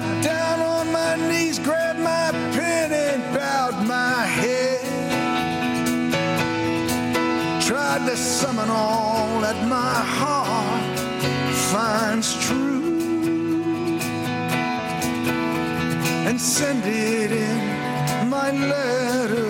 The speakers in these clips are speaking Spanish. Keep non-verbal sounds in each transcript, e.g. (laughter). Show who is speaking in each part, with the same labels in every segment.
Speaker 1: Got down on my knees, grabbed my pen, and bowed my head. Tried to summon all that my heart finds true and send it in my letter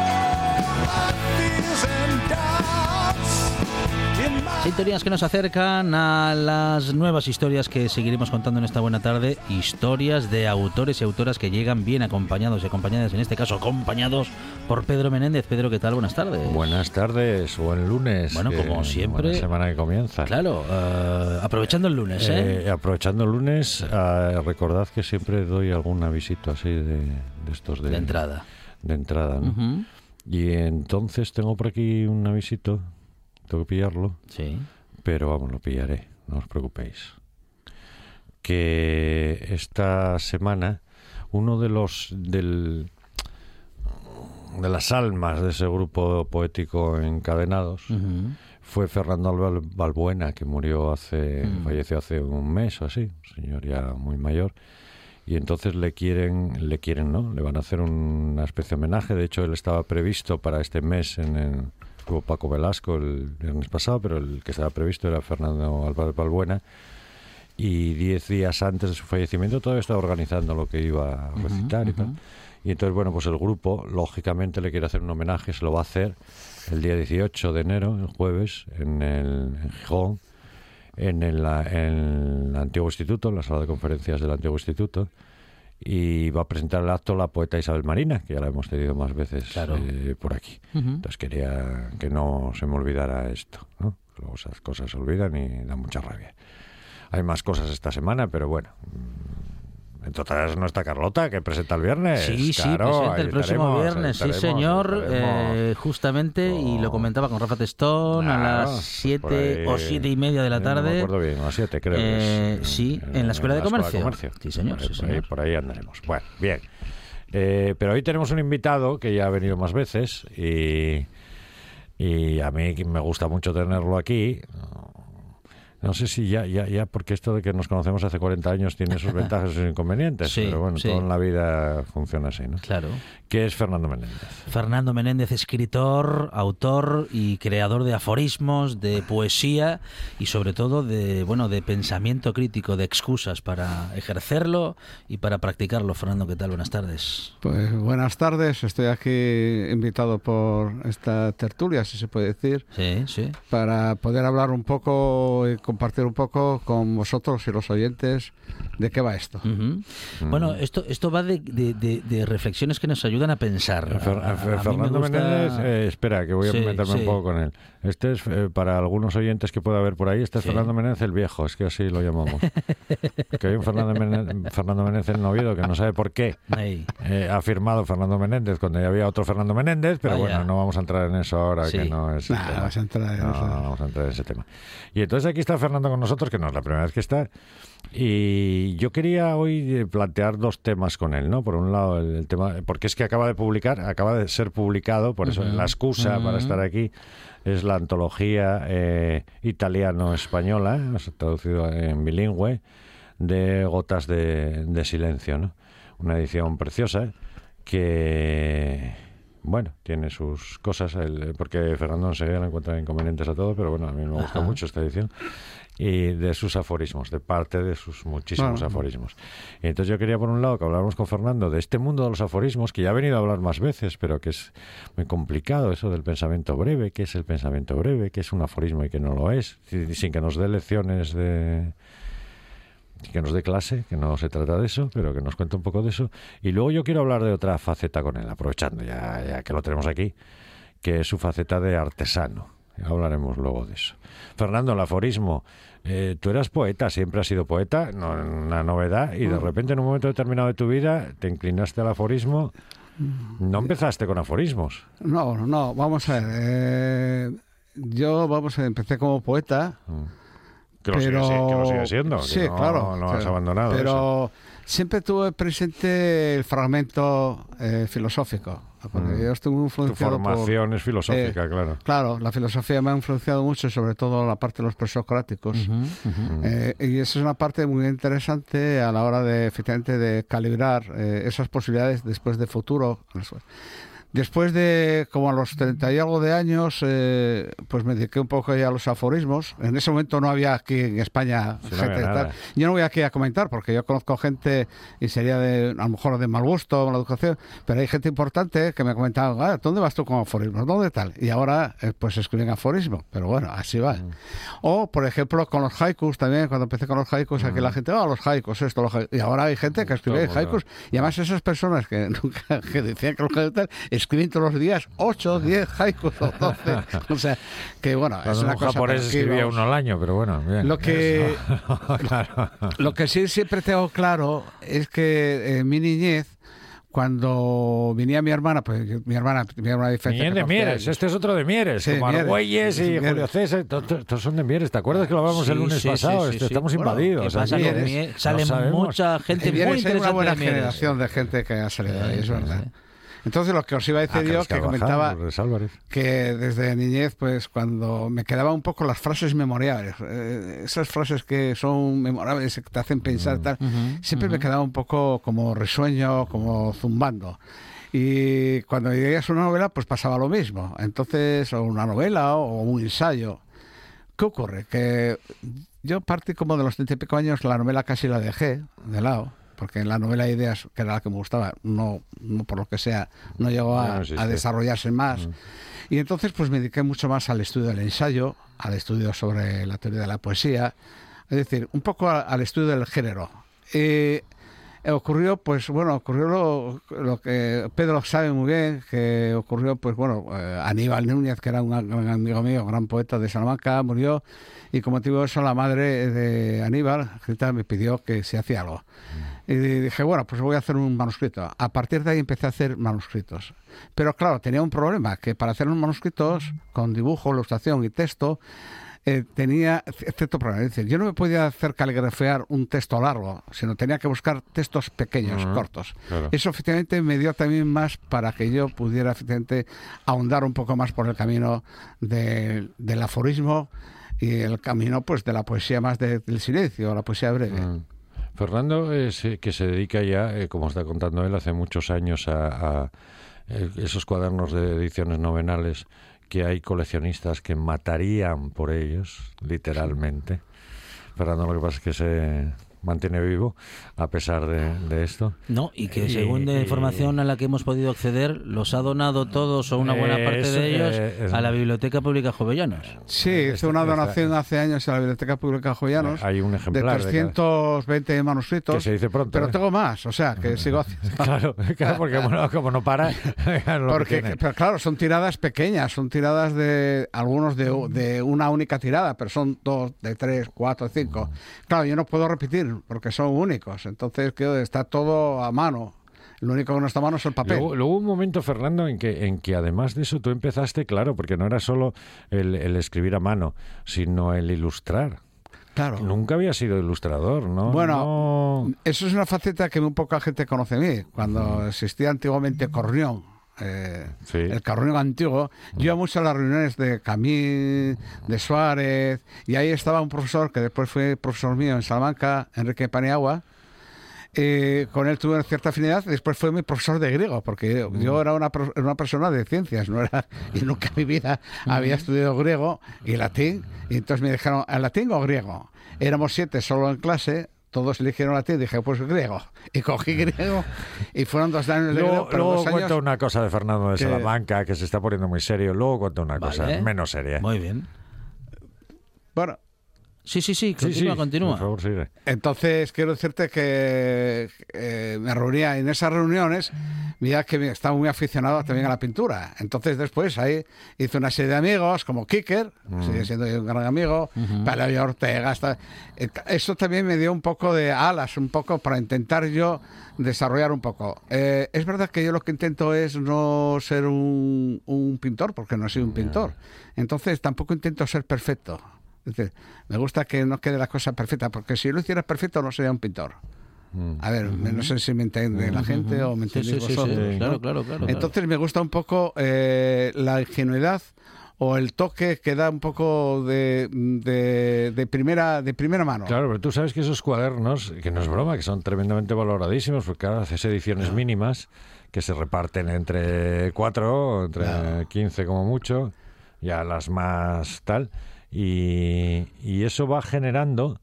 Speaker 2: Sintonías que nos acercan a las nuevas historias que seguiremos contando en esta buena tarde. Historias de autores y autoras que llegan bien acompañados y acompañadas, en este caso acompañados por Pedro Menéndez. Pedro, ¿qué tal? Buenas tardes.
Speaker 3: Buenas tardes, buen lunes.
Speaker 2: Bueno, como siempre-
Speaker 3: buena semana que comienza.
Speaker 2: Claro, eh, aprovechando el lunes, ¿eh?
Speaker 3: Eh, aprovechando el lunes, ah, recordad que siempre doy algún avisito así de, de estos de,
Speaker 2: de entrada.
Speaker 3: de entrada, ¿no? Y entonces tengo por aquí un avisito, tengo que pillarlo,
Speaker 2: Sí.
Speaker 3: pero vamos, lo pillaré, no os preocupéis. Que esta semana uno de los del de las almas de ese grupo poético encadenados fue Fernando Albal- Balbuena, que murió hace,
Speaker 2: Mm.
Speaker 3: falleció hace un mes o así, un señor ya muy mayor. Y entonces le quieren, le quieren, ¿no? Le van a hacer una especie de homenaje. De hecho, él estaba previsto para este mes en el Paco Velasco el viernes pasado, pero el que estaba previsto era Fernando Álvarez Balbuena. Y diez días antes de su fallecimiento todavía estaba organizando lo que iba a recitar y tal.
Speaker 2: ujú.
Speaker 3: Y entonces, bueno, pues el grupo, lógicamente, le quiere hacer un homenaje, se lo va a hacer el día 18 de enero, el jueves, en, el, en Gijón, en el, en el antiguo instituto, en la sala de conferencias del antiguo instituto. Y va a presentar el acto la poeta Isabel Marina, que ya la hemos tenido más veces
Speaker 2: Claro.
Speaker 3: eh, por aquí. Entonces quería que no se me olvidara esto, ¿no? Luego esas cosas se olvidan y dan mucha rabia. Hay más cosas esta semana, pero bueno. Entre otras no está Carlota, que presenta el viernes.
Speaker 2: Sí, sí, presenta el próximo viernes, sí señor, eh, justamente, y lo
Speaker 3: Oh.
Speaker 2: comentaba con Rafa Testón a las
Speaker 3: pues
Speaker 2: 7
Speaker 3: por ahí,
Speaker 2: o siete y media de la
Speaker 3: eh, No me
Speaker 2: tarde.
Speaker 3: acuerdo bien, a las 7 creo.
Speaker 2: Eh,
Speaker 3: es,
Speaker 2: sí, en la Escuela de Comercio. Sí, señor,
Speaker 3: Por
Speaker 2: sí,
Speaker 3: por, ahí,
Speaker 2: señor.
Speaker 3: por ahí andaremos. Bueno, bien. Eh, pero hoy tenemos un invitado que ya ha venido más veces y, y a mí me gusta mucho tenerlo aquí. No sé si ya, ya, ya, porque esto de que nos conocemos hace 40 años tiene sus (laughs) ventajas y sus inconvenientes,
Speaker 2: Sí,
Speaker 3: pero bueno,
Speaker 2: sí.
Speaker 3: todo en la vida funciona así, ¿no?
Speaker 2: Claro.
Speaker 3: ¿Qué es Fernando Menéndez?
Speaker 2: Fernando Menéndez, escritor, autor y creador de aforismos, de poesía y sobre todo de bueno de pensamiento crítico, de excusas para ejercerlo y para practicarlo. Fernando, ¿qué tal? Buenas tardes.
Speaker 4: Pues buenas tardes, estoy aquí invitado por esta tertulia, si se puede decir,
Speaker 2: Sí, sí.
Speaker 4: para poder hablar un poco y compartir un poco con vosotros y los oyentes de qué va esto.
Speaker 2: Ujú. Bueno, esto esto va de, de- de- de reflexiones que nos ayudan a pensar.
Speaker 3: Fer-
Speaker 2: A- a-
Speaker 3: Fernando
Speaker 2: gusta-
Speaker 3: Menéndez, eh, espera, que voy a
Speaker 2: Sí,
Speaker 3: meterme
Speaker 2: sí.
Speaker 3: un poco con él. Este es, eh, para algunos oyentes que pueda haber por ahí, este es
Speaker 2: Sí.
Speaker 3: Fernando Menéndez el viejo, es que así lo llamamos. (laughs) que hay un Fernando Menéndez, Fernando Menéndez en Oviedo que no sabe por qué eh, ha firmado Fernando Menéndez cuando ya había otro Fernando Menéndez, pero
Speaker 2: Vaya.
Speaker 3: bueno, no vamos a entrar en eso ahora,
Speaker 2: Sí.
Speaker 3: que no es... el
Speaker 4: Nah,
Speaker 3: tema.
Speaker 4: vas a entrar en
Speaker 3: No,
Speaker 4: eso.
Speaker 3: no vamos a entrar en ese tema. Y entonces aquí está Fernando con nosotros, que no es la primera vez que está. Y yo quería hoy plantear dos temas con él, ¿no? Por un lado, el, el tema, porque es que acaba de publicar, acaba de ser publicado, por eso
Speaker 2: Ujú,
Speaker 3: la excusa para estar aquí es la antología eh, italiano-española, traducido en bilingüe, de Gotas de, de Silencio, ¿no? Una edición preciosa, que bueno, tiene sus cosas, el- porque Fernando enseguida le encuentra inconvenientes a todo, pero bueno, a mí me gusta
Speaker 2: Ajá.
Speaker 3: mucho esta edición. Y de sus aforismos, de parte de sus muchísimos
Speaker 4: Bueno.
Speaker 3: aforismos. Y entonces yo quería, por un lado, que habláramos con Fernando de este mundo de los aforismos, que ya ha venido a hablar más veces, pero que es muy complicado eso del pensamiento breve, qué es el pensamiento breve, qué es un aforismo y qué no lo es, sin sin que nos dé lecciones de, que nos dé clase, que no se trata de eso, pero que nos cuente un poco de eso. Y luego yo quiero hablar de otra faceta con él, aprovechando ya, ya que lo tenemos aquí, que es su faceta de artesano. Hablaremos luego de eso. Fernando, el aforismo. eh, tú eras poeta, siempre has sido poeta, no una novedad, y de repente en un momento determinado de tu vida te inclinaste al aforismo. No empezaste con aforismos.
Speaker 4: No, no, vamos a ver. eh, yo, vamos, a ver, empecé como poeta.
Speaker 3: Que lo,
Speaker 4: pero...
Speaker 3: sigue, que lo sigue siendo. que
Speaker 4: Sí,
Speaker 3: no,
Speaker 4: claro.
Speaker 3: No has
Speaker 4: claro.
Speaker 3: abandonado. eso.
Speaker 4: Pero siempre tuve presente el fragmento eh, filosófico. Porque
Speaker 3: Mm.
Speaker 4: yo estuve muy
Speaker 3: Tu
Speaker 4: por-
Speaker 3: formación es filosófica,
Speaker 4: eh,
Speaker 3: claro.
Speaker 4: Claro, la filosofía me ha influenciado mucho, sobre todo la parte de los presocráticos.
Speaker 2: Ujú.
Speaker 4: Eh, y eso es una parte muy interesante a la hora de, efectivamente, de calibrar eh, esas posibilidades después de futuro. Después de, como a los 30 y algo de años, eh, pues me dediqué un poco ya a los aforismos. En ese momento no había aquí en España
Speaker 3: Sí, no
Speaker 4: gente
Speaker 3: nada.
Speaker 4: tal. Yo no voy aquí a comentar porque yo conozco gente y sería de, a lo mejor de mal gusto, mala educación, pero hay gente importante que me comentaba, ah, ¿dónde vas tú con aforismos? ¿Dónde tal? Y ahora, eh, pues escriben aforismo. Pero bueno, así va.
Speaker 3: Mm.
Speaker 4: O, por ejemplo, con los haikus también, cuando empecé con los haikus, aquí la gente, ah, los haikus, esto, los haikus. Y ahora hay gente que escribe
Speaker 3: Mm.
Speaker 4: Haikus. Y además esas personas que (laughs) nunca que decían que los haikus tal, escriben todos los días 8, 10 haikus o 12. o sea, que bueno, es
Speaker 3: Cuando
Speaker 4: una
Speaker 3: un
Speaker 4: cosa...
Speaker 3: japonés
Speaker 4: pero aquí,
Speaker 3: escribía
Speaker 4: vamos,
Speaker 3: uno al año, pero bueno, bien.
Speaker 4: Lo que, (laughs)
Speaker 3: claro.
Speaker 4: lo que sí siempre tengo claro es que en mi niñez, cuando venía mi hermana, pues mi hermana tenía una diferencia.
Speaker 3: Niñez de
Speaker 4: 14
Speaker 3: Mieres,
Speaker 4: años.
Speaker 3: este es otro de Mieres,
Speaker 4: Sí,
Speaker 3: como
Speaker 4: Mieres.
Speaker 3: Argüelles y
Speaker 4: Sí,
Speaker 3: Julio
Speaker 4: Mieres.
Speaker 3: César, to- to- todos son de Mieres. ¿Te acuerdas que lo hablamos el
Speaker 2: Sí,
Speaker 3: lunes
Speaker 2: sí,
Speaker 3: pasado? Este,
Speaker 2: sí.
Speaker 3: Estamos
Speaker 2: Bueno,
Speaker 3: invadidos.
Speaker 2: ¿qué pasa
Speaker 4: Mieres?
Speaker 2: Mie-
Speaker 3: No
Speaker 2: Sale
Speaker 3: sabemos.
Speaker 2: mucha gente
Speaker 4: En
Speaker 2: muy
Speaker 4: Mieres hay
Speaker 2: interesante
Speaker 4: una buena
Speaker 2: de Mieres.
Speaker 4: generación de gente que ha salido ahí, es
Speaker 2: Sí,
Speaker 4: verdad. Entonces lo que os iba a decir
Speaker 3: Ah,
Speaker 4: yo,
Speaker 3: Carlos
Speaker 4: que
Speaker 3: Carvajal,
Speaker 4: comentaba que desde niñez, pues cuando me quedaba un poco las frases memorables, eh, esas frases que son memorables, que te hacen pensar
Speaker 3: Mm.
Speaker 4: tal, siempre me quedaba un poco como risueño, como zumbando. Y cuando leías una novela, pues pasaba lo mismo. Entonces, o una novela o un ensayo. ¿Qué ocurre? Que yo partí como de los treinta y pico años, la novela casi la dejé de lado, porque en la novela Ideas, que era la que me gustaba, no, no por lo que sea, no llegó
Speaker 3: No
Speaker 4: a, desarrollarse más. Y entonces pues me dediqué mucho más al estudio del ensayo, al estudio sobre la teoría de la poesía, es decir, un poco al estudio del género. Y ocurrió, pues bueno, ocurrió lo, lo que Pedro sabe muy bien, que ocurrió, pues bueno, eh, Aníbal Núñez, que era un gran amigo mío, gran poeta de Salamanca, murió, y como motivo de eso la madre de Aníbal, Rita, me pidió que se hacía algo. Y dije, bueno, pues voy a hacer un manuscrito. A partir de ahí empecé a hacer manuscritos. Pero claro, tenía un problema, que para hacer unos manuscritos con dibujo, ilustración y texto, eh, tenía cierto problema. Decir, yo no me podía hacer caligrafear un texto largo, sino tenía que buscar textos pequeños, cortos.
Speaker 3: claro.
Speaker 4: Eso efectivamente me dio también más para que yo pudiera efectivamente ahondar un poco más por el camino de- del aforismo y el camino pues de la poesía más de- del silencio, la poesía breve.
Speaker 3: Mm. Fernando, es, eh, que se dedica ya, eh, como está contando él, hace muchos años a, a, esos cuadernos de ediciones novenales que hay coleccionistas que matarían por ellos, literalmente. Fernando lo que pasa es que se mantiene vivo a pesar de, de esto.
Speaker 2: No, y que
Speaker 3: Y-
Speaker 2: según la
Speaker 3: y-
Speaker 2: información a la que hemos podido acceder, los ha donado todos o una buena parte de ellos
Speaker 3: eh, es-
Speaker 2: a la Biblioteca Pública Jovellanos.
Speaker 4: Sí,
Speaker 3: Esta-
Speaker 4: hice una
Speaker 3: esta-
Speaker 4: donación hace años a la Biblioteca Pública Jovellanos
Speaker 3: Hay un
Speaker 4: de
Speaker 3: ejemplar de cada-
Speaker 4: 320 manuscritos.
Speaker 3: que se dice pronto.
Speaker 4: pero
Speaker 3: ¿eh?
Speaker 4: tengo más, o sea, que (laughs) sigo haciendo. (laughs)
Speaker 3: Claro, claro, porque (laughs) bueno, como no para, que
Speaker 4: Porque, pero claro, son tiradas pequeñas, son tiradas de algunos de, de una única tirada, pero son dos, de tres, cuatro, cinco. Claro, yo no puedo repetir porque son únicos, entonces que está todo a mano. Lo único que no está a mano es el papel.
Speaker 3: Luego, luego hubo un momento, Fernando, en que, en que además de eso tú empezaste, claro, porque no era solo el, el escribir a mano, sino el ilustrar.
Speaker 4: claro.
Speaker 3: Nunca había sido ilustrador, ¿no?
Speaker 4: Bueno,
Speaker 3: No-
Speaker 4: Eso es una faceta que muy poca gente conoce de mí. Cuando existía antiguamente Corrión, eh,
Speaker 3: Sí.
Speaker 4: el Corrión antiguo, yo iba mucho a las reuniones de Camín, de Suárez, y ahí estaba un profesor que después fue profesor mío en Salamanca, Enrique Paniagua, eh, con él tuve cierta afinidad. Después fue mi profesor de griego, porque yo era una, una persona de ciencias, no era y nunca en mi vida había estudiado griego y latín. Y entonces me dijeron, ¿a latín o griego? Éramos siete solo en clase. Todos eligieron latín, dije, pues griego. Y cogí griego. Y fueron dos años de griego,
Speaker 3: Luego,
Speaker 4: pero
Speaker 3: luego
Speaker 4: dos años...
Speaker 3: cuenta una cosa de Fernando de
Speaker 4: que-
Speaker 3: Salamanca que se está poniendo muy serio. Luego cuenta una cosa
Speaker 2: Vale.
Speaker 3: menos seria.
Speaker 2: Muy bien.
Speaker 4: Bueno,
Speaker 2: Sí, sí, sí, continúa,
Speaker 3: sí,
Speaker 2: continúa.
Speaker 3: Por favor, sigue.
Speaker 4: Entonces, quiero decirte que eh, me reunía en esas reuniones, mira que estaba muy aficionado también a la pintura. Entonces, después ahí hice una serie de amigos, como Kicker, sigue siendo un gran amigo, Palacio Ortega. hasta- eh, Eso también me dio un poco de alas, un poco para intentar yo desarrollar un poco. Eh, es verdad que yo lo que intento es no ser un, un pintor, porque no soy un pintor. Entonces, tampoco intento ser perfecto. Me gusta que no quede la cosa perfecta, porque si lo hiciera perfecto no sería un pintor. A ver, no sé si me entiende la gente o me
Speaker 2: Sí,
Speaker 4: entendéis
Speaker 2: sí, sí, sí,
Speaker 4: vosotros. ¿no?
Speaker 2: claro, claro, claro.
Speaker 4: Entonces me gusta un poco eh, la ingenuidad o el toque que da un poco de, de, de primera de primera mano.
Speaker 3: Claro, pero tú sabes que esos cuadernos, que no es broma, que son tremendamente valoradísimos, porque ahora haces ediciones mínimas que se reparten entre cuatro, entre. 15 como mucho, ya las más tal, y, y eso va generando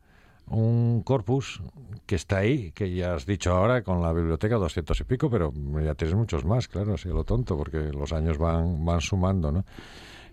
Speaker 3: un corpus que está ahí, que ya has dicho ahora con la biblioteca 200 y pico, pero ya tienes muchos más, claro, así lo tonto, porque los años van, van sumando, ¿no?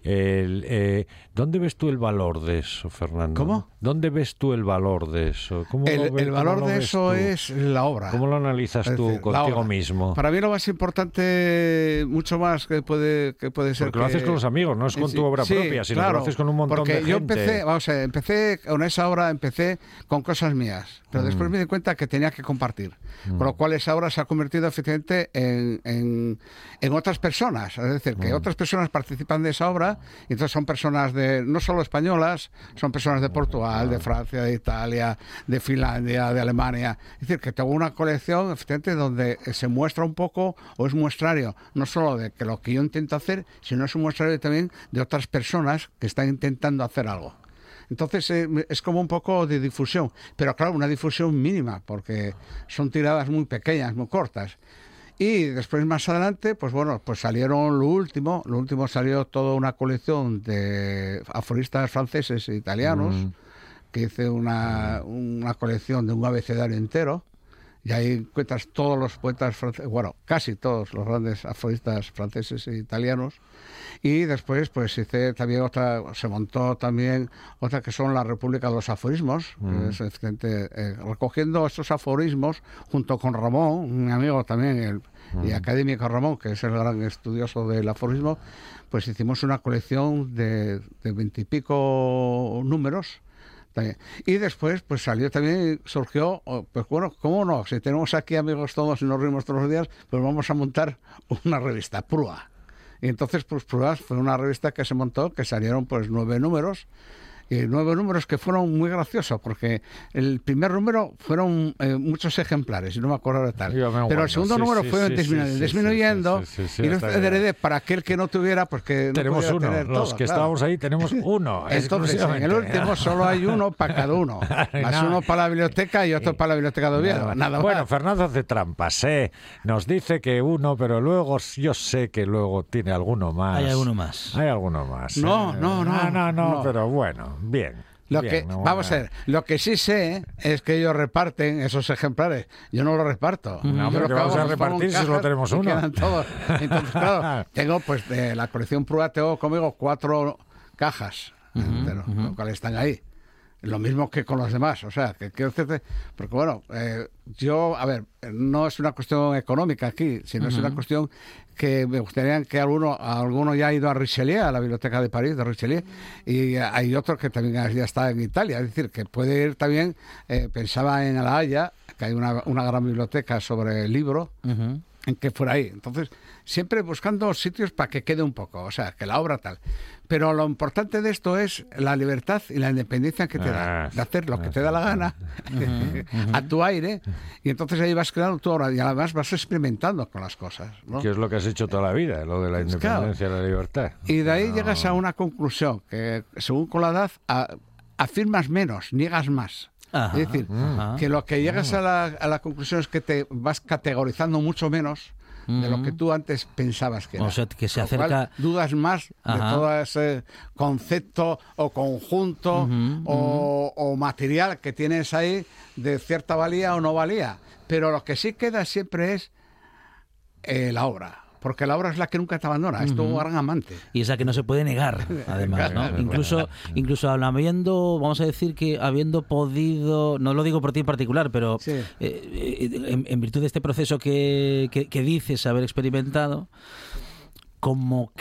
Speaker 3: El, eh, ¿Dónde ves tú el valor de eso, Fernando?
Speaker 4: ¿Cómo?
Speaker 3: ¿Dónde ves tú el valor de eso? ¿Cómo lo
Speaker 4: El,
Speaker 3: ves-
Speaker 4: el
Speaker 3: cómo
Speaker 4: valor
Speaker 3: lo
Speaker 4: de eso
Speaker 3: tú?
Speaker 4: es la obra.
Speaker 3: ¿Cómo lo analizas
Speaker 4: Es
Speaker 3: tú
Speaker 4: decir,
Speaker 3: contigo mismo?
Speaker 4: Para mí lo más importante, mucho más que puede, que puede ser
Speaker 3: Porque lo
Speaker 4: que-
Speaker 3: haces con los amigos, no es con
Speaker 4: Sí,
Speaker 3: tu obra
Speaker 4: sí,
Speaker 3: propia, sino
Speaker 4: claro,
Speaker 3: lo haces con un montón
Speaker 4: porque
Speaker 3: de gente.
Speaker 4: yo empecé, vamos a ver, empecé con esa obra, empecé con cosas mías, pero
Speaker 3: Mm.
Speaker 4: después me di cuenta que tenía que compartir, con lo cual esa obra se ha convertido efectivamente en, en, en otras personas, es decir,
Speaker 3: Mm.
Speaker 4: que otras personas participan de esa obra, entonces son personas de no solo españolas, son personas de Portugal, de Francia, de Italia, de Finlandia, de Alemania, es decir, que tengo una colección efectivamente donde se muestra un poco o es muestrario, no solo de que lo que yo intento hacer, sino es un muestrario también de otras personas que están intentando hacer algo. Entonces eh, es como un poco de difusión, pero claro, una difusión mínima, porque son tiradas muy pequeñas, muy cortas. Y después más adelante, pues bueno, pues salieron lo último, lo último salió toda una colección de aforistas franceses e italianos, que hice una, una colección de un abecedario entero, y ahí encuentras todos los poetas franceses, bueno, casi todos los grandes aforistas franceses e italianos. Y después, pues hice también otra, se montó también otra que son la República de los Aforismos, que es, eh, recogiendo estos aforismos junto con Ramón, mi amigo también, el, y académico Ramón, que es el gran estudioso del aforismo, pues hicimos una colección de de veintipico números. Y después, pues salió también, surgió, oh, pues bueno, ¿cómo no? Si tenemos aquí amigos todos y nos rimos todos los días, pues vamos a montar una revista, Prua. Y entonces, pues Prua fue una revista que se montó, que salieron pues nueve números, y nueve números que fueron muy graciosos, porque el primer número fueron eh, muchos ejemplares, no me acuerdo de tal. Pero el segundo
Speaker 3: sí,
Speaker 4: número
Speaker 3: sí,
Speaker 4: fue
Speaker 3: sí,
Speaker 4: disminu-
Speaker 3: sí, sí,
Speaker 4: disminuyendo,
Speaker 3: sí, sí, sí,
Speaker 4: y los para aquel que no tuviera, pues que no
Speaker 3: tenemos uno,
Speaker 4: tener
Speaker 3: los
Speaker 4: todo,
Speaker 3: que
Speaker 4: claro.
Speaker 3: estábamos ahí tenemos (laughs) uno.
Speaker 4: Entonces, en el último solo hay uno para cada uno. (laughs) Más
Speaker 3: No.
Speaker 4: uno para la biblioteca y otro para la biblioteca de Oviedo. Nada
Speaker 3: bueno,
Speaker 4: más.
Speaker 3: Fernando hace trampas, ¿eh? Nos dice que uno, pero luego yo sé que luego tiene alguno más.
Speaker 2: Hay alguno más.
Speaker 3: Hay alguno más.
Speaker 4: No,
Speaker 3: ¿eh?
Speaker 4: no, no,
Speaker 3: no, no,
Speaker 4: no.
Speaker 3: pero bueno, bien.
Speaker 4: Lo
Speaker 3: bien,
Speaker 4: que,
Speaker 3: no,
Speaker 4: vamos a ver, lo que sí sé es que ellos reparten esos ejemplares. Yo no los reparto.
Speaker 3: No,
Speaker 4: Yo
Speaker 3: hombre,
Speaker 4: lo
Speaker 3: que
Speaker 4: que
Speaker 3: vamos a repartir si solo tenemos uno.
Speaker 4: quedan todos. Entonces, claro, (laughs) tengo pues de la colección Prua, tengo conmigo cuatro cajas, entero, lo cual están ahí. Lo mismo que con los demás, o sea, que quiero decirte, porque bueno, eh, yo, a ver, no es una cuestión económica aquí, sino es una cuestión que me gustaría que alguno, alguno ya ha ido a Richelieu, a la biblioteca de París, de Richelieu, y hay otro que también ya está en Italia, es decir, que puede ir también, eh, pensaba en La Haya, que hay una, una gran biblioteca sobre el libro, en que fuera ahí. Entonces, siempre buscando sitios para que quede un poco, o sea, que la obra tal. Pero lo importante de esto es la libertad y la independencia que te da,
Speaker 3: Ah,
Speaker 4: de hacer lo que te da la gana, (laughs) a tu aire, y entonces ahí vas creando tu obra y además vas experimentando con las cosas. ¿no?
Speaker 3: Que es lo que has hecho toda la vida, lo de la
Speaker 4: Pues claro.
Speaker 3: independencia y la libertad.
Speaker 4: Y de ahí llegas a una conclusión, que según con la edad, a- afirmas menos, niegas más.
Speaker 2: Ajá,
Speaker 4: es decir,
Speaker 2: ajá.
Speaker 4: que lo que llegas a la, a la conclusión es que te vas categorizando mucho menos de lo que tú antes pensabas que
Speaker 2: O
Speaker 4: era.
Speaker 2: sea, que se
Speaker 4: cual,
Speaker 2: acerca-
Speaker 4: dudas más
Speaker 2: Ajá.
Speaker 4: de todo ese concepto o conjunto o, o material que tienes ahí de cierta valía o no valía. Pero lo que sí queda siempre es eh, la obra. Porque la obra es la que nunca te abandona, es tu gran amante.
Speaker 2: Y es la que no se puede negar, (laughs) además, ¿no?
Speaker 3: Claro,
Speaker 2: incluso,
Speaker 3: claro.
Speaker 2: incluso habiendo, vamos a decir que habiendo podido, no lo digo por ti en particular, pero
Speaker 4: Sí.
Speaker 2: eh, eh, en, en virtud de este proceso que, que- que dices haber experimentado, como,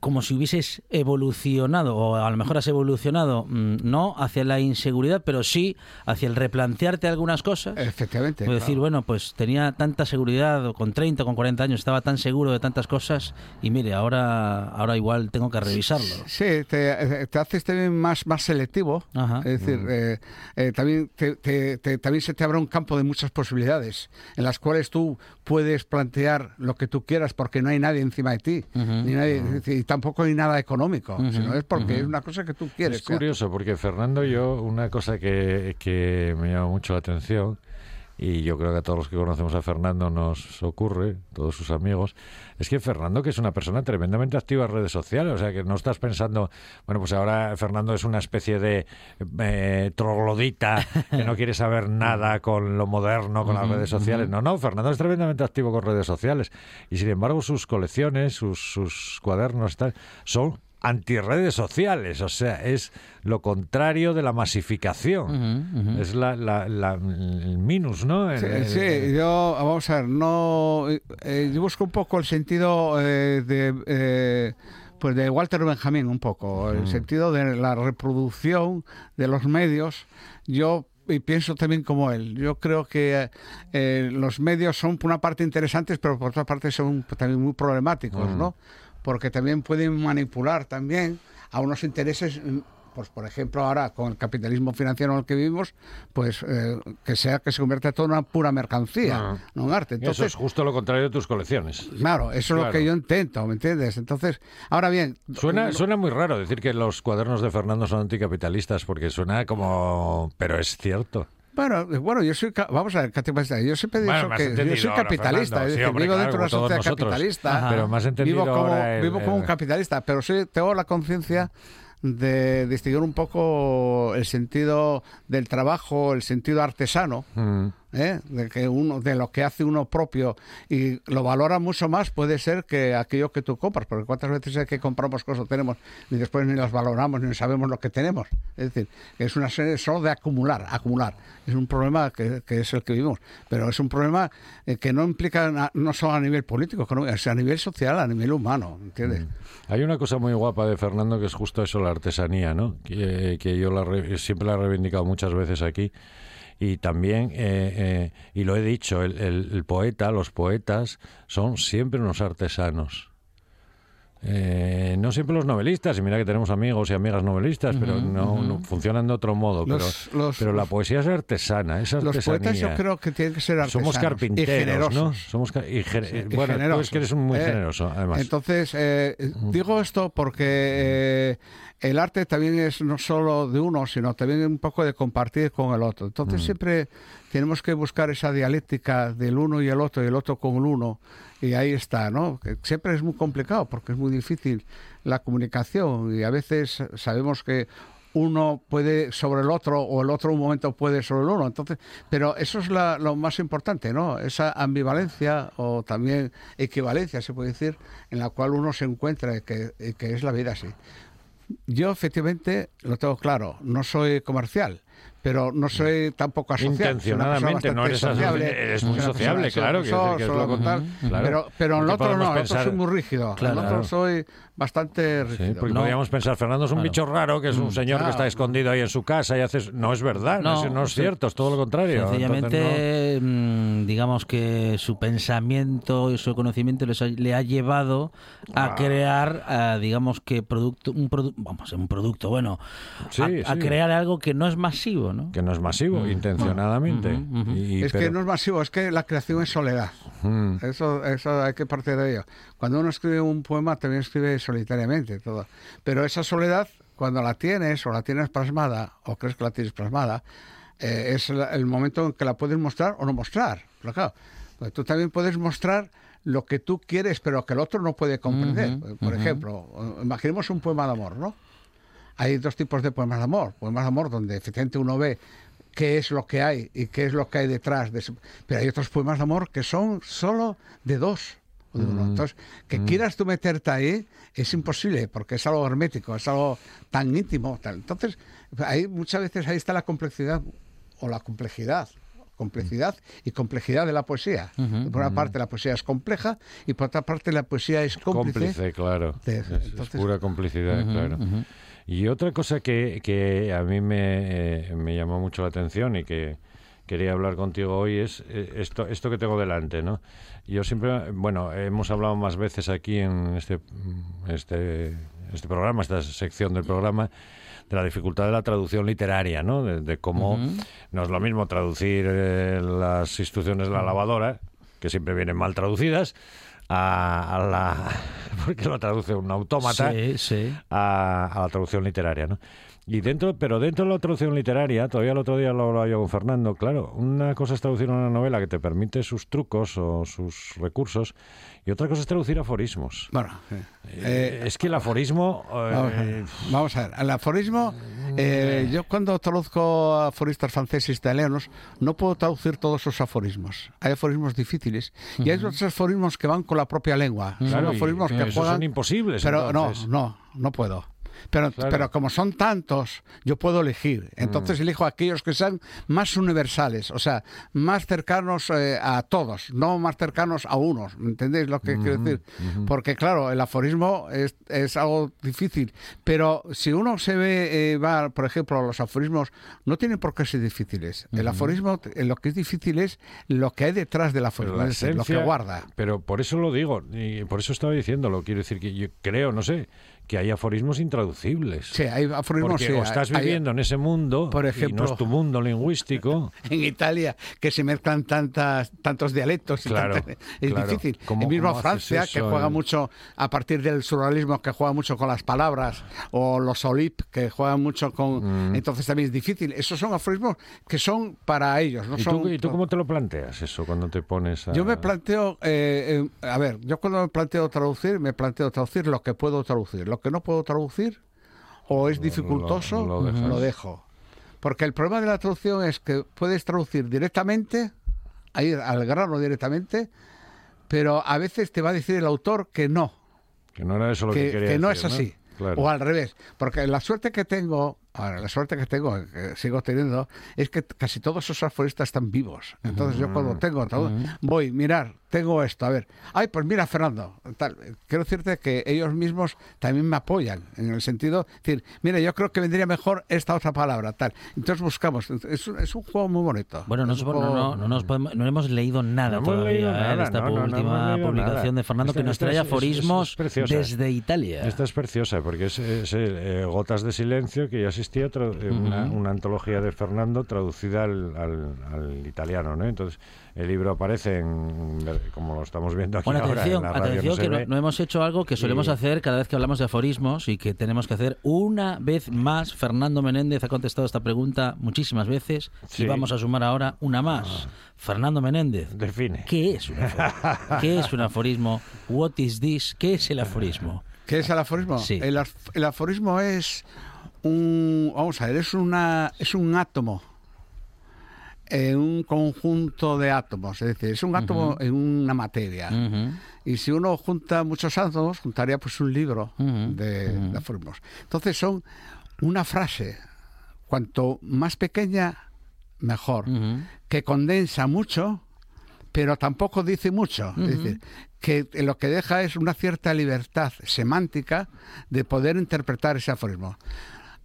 Speaker 2: como si hubieses evolucionado, o a lo mejor has evolucionado, mm, no hacia la inseguridad, pero sí hacia el replantearte algunas cosas.
Speaker 4: Efectivamente.
Speaker 2: Puedo decir,
Speaker 4: claro.
Speaker 2: bueno, pues tenía tanta seguridad, o con 30, con 40 años, estaba tan seguro de tantas cosas, y mire, ahora, ahora igual tengo que revisarlo.
Speaker 4: Sí, te, te haces también más, más selectivo.
Speaker 2: Ajá.
Speaker 4: Es decir, eh, eh, también, te, te- te- también se te abre un campo de muchas posibilidades en las cuales tú puedes plantear lo que tú quieras porque no hay nadie encima de ti. Ni nadie, es decir, y tampoco hay nada económico, sino es porque es una cosa que tú quieres.
Speaker 3: Es curioso porque Fernando yo, una cosa que, que me llama mucho la atención, y yo creo que a todos los que conocemos a Fernando nos ocurre, todos sus amigos, es que Fernando, que es una persona tremendamente activa en redes sociales, o sea que no estás pensando, bueno, pues ahora Fernando es una especie de eh, troglodita (laughs) que no quiere saber nada con lo moderno, con las redes sociales. No, no, Fernando es tremendamente activo con redes sociales. Y sin embargo sus colecciones, sus, sus cuadernos tal, son antirredes sociales, o sea, es lo contrario de la masificación. Es la, la- la- el minus, ¿no?
Speaker 4: Sí,
Speaker 3: El-
Speaker 4: sí,
Speaker 3: el-
Speaker 4: yo, vamos a ver, no, eh, yo busco un poco el sentido eh, de, eh, pues de Walter Benjamin, un poco, el sentido de la reproducción de los medios. Yo y pienso también como él. Yo creo que eh, los medios son por una parte interesantes, pero por otra parte son también muy problemáticos, ¿no? Porque también pueden manipular también a unos intereses mm, pues por ejemplo ahora con el capitalismo financiero en el que vivimos, pues eh, que sea que se convierta todo en una pura mercancía,
Speaker 3: Ah.
Speaker 4: no en arte.
Speaker 3: Eso es justo lo contrario de tus colecciones.
Speaker 4: claro, eso es lo que yo intento, ¿me entiendes? Entonces, ahora bien,
Speaker 3: Suena, suena muy raro decir que los cuadernos de Fernando son anticapitalistas, porque suena como... Pero es cierto.
Speaker 4: Bueno, eh, bueno, yo soy, vamos a ver, capitalista. Yo siempre he
Speaker 3: Bueno,
Speaker 4: dicho
Speaker 3: has
Speaker 4: que yo soy
Speaker 3: ahora,
Speaker 4: capitalista,
Speaker 3: Fernando.
Speaker 4: es
Speaker 3: Sí,
Speaker 4: decir,
Speaker 3: hombre,
Speaker 4: vivo
Speaker 3: claro,
Speaker 4: dentro de una sociedad
Speaker 3: nosotros.
Speaker 4: capitalista,
Speaker 2: Ajá.
Speaker 3: Pero más entendido
Speaker 4: vivo como,
Speaker 3: el-
Speaker 4: vivo como un capitalista, pero sí tengo la conciencia de distinguir un poco el sentido del trabajo, el sentido artesano,
Speaker 3: Mm.
Speaker 4: ¿Eh? de que uno de lo que hace uno propio y lo valora mucho más puede ser que aquello que tú compras porque cuántas veces es que compramos cosas tenemos y después ni las valoramos ni sabemos lo que tenemos es decir es una serie solo de acumular acumular es un problema que, es el que vivimos pero es un problema eh, que no implica no solo a nivel político es a nivel social a nivel humano ¿entiendes?
Speaker 3: Hay una cosa muy guapa de Fernando que es justo eso, la artesanía, ¿no? Que, yo siempre la he reivindicado muchas veces aquí. Y también, eh, eh, y lo he dicho, el, el- el poeta, los poetas son siempre unos artesanos. Eh, no siempre los novelistas, y mira que tenemos amigos y amigas novelistas, pero no, no funcionan de otro modo.
Speaker 4: Los-
Speaker 3: pero,
Speaker 4: los-
Speaker 3: pero la poesía es artesana, es
Speaker 4: los
Speaker 3: artesanía.
Speaker 4: poetas yo creo que tienen que ser artesanos
Speaker 3: Somos
Speaker 4: y
Speaker 3: carpinteros,
Speaker 4: generosos
Speaker 3: ¿no? Somos ca- y gen-
Speaker 4: Sí, y
Speaker 3: bueno, tú es
Speaker 4: generosos,
Speaker 3: que eres muy
Speaker 4: ¿eh?
Speaker 3: generoso, además.
Speaker 4: Entonces, eh, digo esto porque eh, el arte también es no solo de uno, sino también un poco de compartir con el otro. Entonces, siempre tenemos que buscar esa dialéctica del uno y el otro, y el otro con el uno. Y ahí está, ¿no? Siempre es muy complicado porque es muy difícil la comunicación y a veces sabemos que uno puede sobre el otro o el otro un momento puede sobre el uno. Entonces, pero eso es la- lo más importante, ¿no? Esa ambivalencia o también equivalencia, se puede decir, en la cual uno se encuentra y que, y que es la vida así. Yo efectivamente lo tengo claro, no soy comercial, pero no soy tampoco persona
Speaker 3: Intencionadamente, no eres
Speaker 4: sociable,
Speaker 3: eres muy sociable, claro, lo.
Speaker 4: Pero, pero en el otro no, en el otro soy muy rígido. En el otro soy bastante
Speaker 3: Sí,
Speaker 4: rígido.
Speaker 3: porque
Speaker 2: No.
Speaker 3: podríamos pensar, Fernando es un
Speaker 2: Claro.
Speaker 3: bicho raro, que es un señor que está escondido ahí en su casa y haces... No es verdad, no,
Speaker 2: No,
Speaker 3: es, no es
Speaker 2: sí.
Speaker 3: cierto, es todo lo contrario.
Speaker 2: Sencillamente, mm, digamos que su pensamiento y su conocimiento les ha- le ha llevado a
Speaker 3: Ah.
Speaker 2: crear, ah, digamos que producto, un producto, vamos, un producto, bueno,
Speaker 3: Sí,
Speaker 2: a, a crear algo que no es masivo, ¿no?
Speaker 3: que no es masivo, intencionadamente.
Speaker 2: Ujú.
Speaker 3: Y-
Speaker 4: es que no es masivo, es que la creación es soledad.
Speaker 3: Mm.
Speaker 4: Eso, eso hay que partir de ello. Cuando uno escribe un poema también escribe solitariamente todo. Pero esa soledad cuando la tienes o la tienes plasmada o crees que la tienes plasmada, eh, es la- el momento en que la puedes mostrar o no mostrar. Pero claro, pues tú también puedes mostrar lo que tú quieres, pero que el otro no puede comprender. Por ejemplo, eh, imaginemos un poema de amor, ¿no? Hay dos tipos de poemas de amor. Poemas de amor donde efectivamente uno ve qué es lo que hay y qué es lo que hay detrás de ese... Pero hay otros poemas de amor que son solo de dos. Uno.
Speaker 3: Mm,
Speaker 4: Entonces, que quieras tú meterte ahí es imposible porque es algo hermético, es algo tan íntimo. tal. Entonces, ahí muchas veces ahí está la complejidad o la complejidad. Complejidad y complejidad de la poesía. Por una parte la poesía es compleja y por otra parte la poesía es cómplice.
Speaker 3: Cómplice, claro.
Speaker 4: de-
Speaker 3: Es- es,
Speaker 4: entonces-
Speaker 3: pura complicidad, claro. Y otra cosa que, que a mí me, eh, me llamó mucho la atención y que quería hablar contigo hoy es eh, esto, esto que tengo delante, ¿no? Yo siempre, bueno, hemos hablado más veces aquí en este, este, este programa, esta sección del programa, de la dificultad de la traducción literaria, ¿no? De, de cómo no es lo mismo traducir eh, las instrucciones de la lavadora, que siempre vienen mal traducidas, a, a la... (laughs) porque lo traduce un autómata
Speaker 2: Sí, sí.
Speaker 3: a, a la traducción literaria, ¿no? Y dentro, pero dentro de la traducción literaria, todavía el otro día lo hablaba yo con Fernando, claro, una cosa es traducir una novela que te permite sus trucos o sus recursos, y otra cosa es traducir aforismos.
Speaker 4: Bueno,
Speaker 3: Eh,
Speaker 4: eh,
Speaker 3: es que el aforismo...
Speaker 4: Vamos a
Speaker 3: eh,
Speaker 4: ver. Vamos a ver, el aforismo, eh, yo cuando traduzco aforistas franceses e italianos, no puedo traducir todos sus aforismos. Hay aforismos difíciles y hay otros aforismos que van con la propia lengua.
Speaker 3: claro,
Speaker 4: son
Speaker 3: y-
Speaker 4: aforismos
Speaker 3: y
Speaker 4: que
Speaker 3: esos
Speaker 4: juegan.
Speaker 3: son imposibles.
Speaker 4: pero
Speaker 3: entonces.
Speaker 4: no, no, no puedo. Pero,
Speaker 3: Claro.
Speaker 4: pero como son tantos, yo puedo elegir.
Speaker 3: Mm.
Speaker 4: Entonces elijo aquellos que sean más universales, o sea, más cercanos eh, a todos, no más cercanos a unos. ¿Me entendéis lo que quiero decir? Porque claro, el aforismo es, es algo difícil, pero si uno se ve, eh, va, por ejemplo, los aforismos, no tienen por qué ser difíciles. El aforismo, eh, lo que es difícil es lo que hay detrás del aforismo, es lo que guarda.
Speaker 3: Pero por eso lo digo, y por eso estaba diciéndolo. Quiero decir que yo creo, no sé, que hay aforismos intraducibles.
Speaker 4: Sí, hay aforismos.
Speaker 3: Porque
Speaker 4: sí,
Speaker 3: o estás
Speaker 4: hay-
Speaker 3: viviendo en ese mundo
Speaker 4: Por
Speaker 3: y no
Speaker 4: ejemplo-
Speaker 3: es tu mundo lingüístico. (laughs)
Speaker 4: en Italia que se mezclan tantas tantos dialectos
Speaker 3: Claro, (laughs)
Speaker 4: es
Speaker 3: claro.
Speaker 4: difícil
Speaker 3: ¿Cómo-
Speaker 4: el mismo Francia que juega
Speaker 3: en-
Speaker 4: mucho a partir del surrealismo que juega mucho con las palabras o los olip que juegan mucho con
Speaker 3: Mm.
Speaker 4: entonces también es difícil esos son aforismos que son para ellos no
Speaker 3: ¿Y
Speaker 4: son
Speaker 3: tú, y tú cómo te lo planteas eso cuando te pones a...?
Speaker 4: yo me planteo, eh, eh, a ver, yo cuando me planteo traducir, me planteo traducir lo que puedo traducir. Lo que no puedo traducir o es dificultoso,
Speaker 3: lo
Speaker 4: dejo. Porque el problema de la traducción es que puedes traducir directamente, a ir al grano directamente, pero a veces te va a decir el autor que no,
Speaker 3: Que no era eso lo que,
Speaker 4: que,
Speaker 3: quería
Speaker 4: que no
Speaker 3: decir,
Speaker 4: es así.
Speaker 3: Claro.
Speaker 4: O al revés. Porque la suerte que tengo, ahora, la suerte que tengo, que sigo teniendo, es que casi todos esos aforistas están vivos. Entonces yo cuando tengo todo, voy, mirar, tengo esto, a ver, ay, pues mira, Fernando, tal. quiero decirte que ellos mismos también me apoyan, en el sentido, decir, mira, yo creo que vendría mejor esta otra palabra, tal. Entonces buscamos, es un, es un juego muy bonito.
Speaker 2: Bueno, no,
Speaker 4: Es juego-
Speaker 2: no, no nos podemos- no hemos leído nada
Speaker 3: No
Speaker 2: todavía
Speaker 3: leído
Speaker 2: ¿eh? de esta
Speaker 3: no, no, no
Speaker 2: última publicación
Speaker 3: nada.
Speaker 2: de Fernando
Speaker 3: Esta-
Speaker 2: que nos trae
Speaker 3: es- es- es
Speaker 2: aforismos
Speaker 3: preciosa.
Speaker 2: desde Italia.
Speaker 3: Esta es preciosa porque es, es, eh, Gotas de Silencio, que ya existía, tra- eh, una, una antología de Fernando traducida al, al- al italiano, ¿no? Entonces, el libro aparece en, como lo estamos viendo aquí
Speaker 2: Bueno,
Speaker 3: ahora,
Speaker 2: atención,
Speaker 3: en la radio
Speaker 2: atención
Speaker 3: no
Speaker 2: que no, no hemos hecho algo que solemos
Speaker 3: Y-
Speaker 2: hacer cada vez que hablamos de aforismos y que tenemos que hacer una vez más. Fernando Menéndez ha contestado esta pregunta muchísimas veces
Speaker 3: Sí.
Speaker 2: y vamos a sumar ahora una más. Fernando Menéndez,
Speaker 3: Define.
Speaker 2: ¿qué es un aforismo? (laughs) ¿Qué es un aforismo? What is this? ¿Qué es el aforismo?
Speaker 4: ¿Qué es el aforismo?
Speaker 2: Sí.
Speaker 4: El, af- el aforismo es un, vamos a ver, es una, es un átomo en un conjunto de átomos, es decir, es un átomo en una materia. Y si uno junta muchos átomos, juntaría pues un libro de, de aforismos. Entonces son una frase, cuanto más pequeña, mejor, que condensa mucho, pero tampoco dice mucho. Es decir, que lo que deja es una cierta libertad semántica de poder interpretar ese aforismo.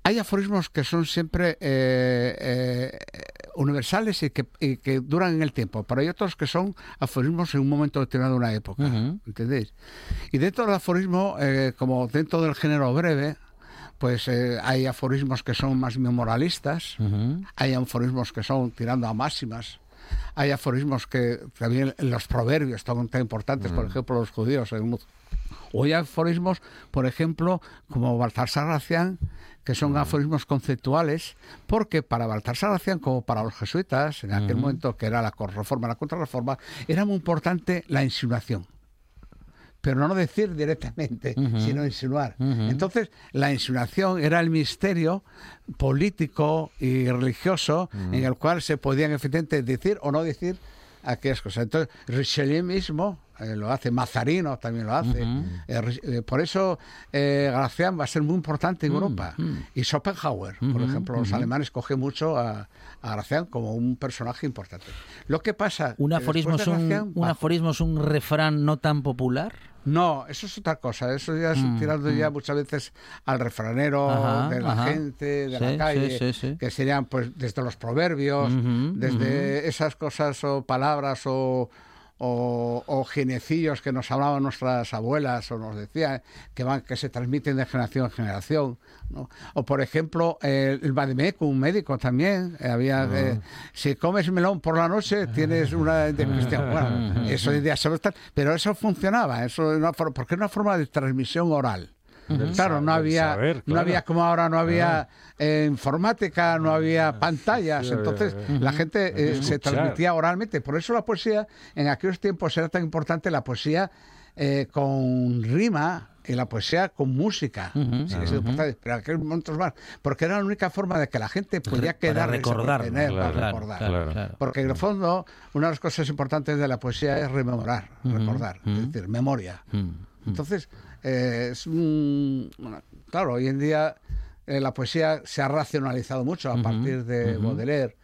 Speaker 4: Hay aforismos que son siempre eh, eh, universales y que, y que duran en el tiempo, pero hay otros que son aforismos en un momento determinado de una época. ¿Entendéis? Y dentro del aforismo, eh, como dentro del género breve, pues eh, hay aforismos que son más memorialistas,
Speaker 2: Ujú.
Speaker 4: hay aforismos que son tirando a máximas, hay aforismos que también los proverbios son tan importantes, por ejemplo, los judíos. mu- O hay aforismos, por ejemplo, como Baltasar Gracián, que son aforismos conceptuales, porque para Baltasar Gracián, como para los jesuitas, en aquel momento que era la reforma, la contrarreforma, era muy importante la insinuación pero no decir directamente, sino insinuar. Entonces, la insinuación era el misterio político y religioso en el cual se podían efectivamente decir o no decir aquellas cosas. Entonces, Richelieu mismo eh, lo hace, Mazarino también lo hace. Eh, eh, por eso, Gracián va a ser muy importante en Europa. Y Schopenhauer, por ejemplo, los alemanes cogen mucho a, a Gracián como un personaje importante. Lo que pasa...
Speaker 2: ¿Un aforismo, es un,
Speaker 4: Gracián,
Speaker 2: un
Speaker 4: bajó.
Speaker 2: aforismo es un refrán no tan popular?
Speaker 4: No, eso es otra cosa. Eso ya es tirando ya muchas veces al refranero
Speaker 2: Ajá,
Speaker 4: de la
Speaker 2: ajá.
Speaker 4: gente, de
Speaker 2: Sí,
Speaker 4: la calle,
Speaker 2: sí, sí, sí.
Speaker 4: que serían pues desde los proverbios, desde esas cosas o palabras o, o, o genecillos que nos hablaban nuestras abuelas o nos decían que van que se transmiten de generación en generación. ¿no? O por ejemplo, el, el Bademecum, un médico también, eh, había eh, si comes melón por la noche tienes una de cristiano. Bueno, (laughs) eso día se pero eso funcionaba, eso es una forma, porque es una forma de transmisión oral. Claro, no había,
Speaker 3: saber,
Speaker 4: no había como ahora, no había eh, informática, no había pantallas,
Speaker 3: sí, había-
Speaker 4: entonces la gente eh, se transmitía oralmente. Por eso la poesía, en aquellos tiempos era tan importante la poesía eh, con rima y la poesía con música. Sí, ha sido importante, pero en aquellos momentos más, porque era la única forma de que la gente podía
Speaker 2: Para
Speaker 4: quedar
Speaker 2: recordar.
Speaker 4: para
Speaker 3: Claro,
Speaker 4: recordar.
Speaker 3: claro.
Speaker 2: claro.
Speaker 4: Porque en el fondo, una de las cosas importantes de la poesía es rememorar, recordar, es decir, memoria.
Speaker 2: Mm.
Speaker 4: Entonces, eh, es un. bueno, claro, hoy en día eh, la poesía se ha racionalizado mucho a partir de Baudelaire.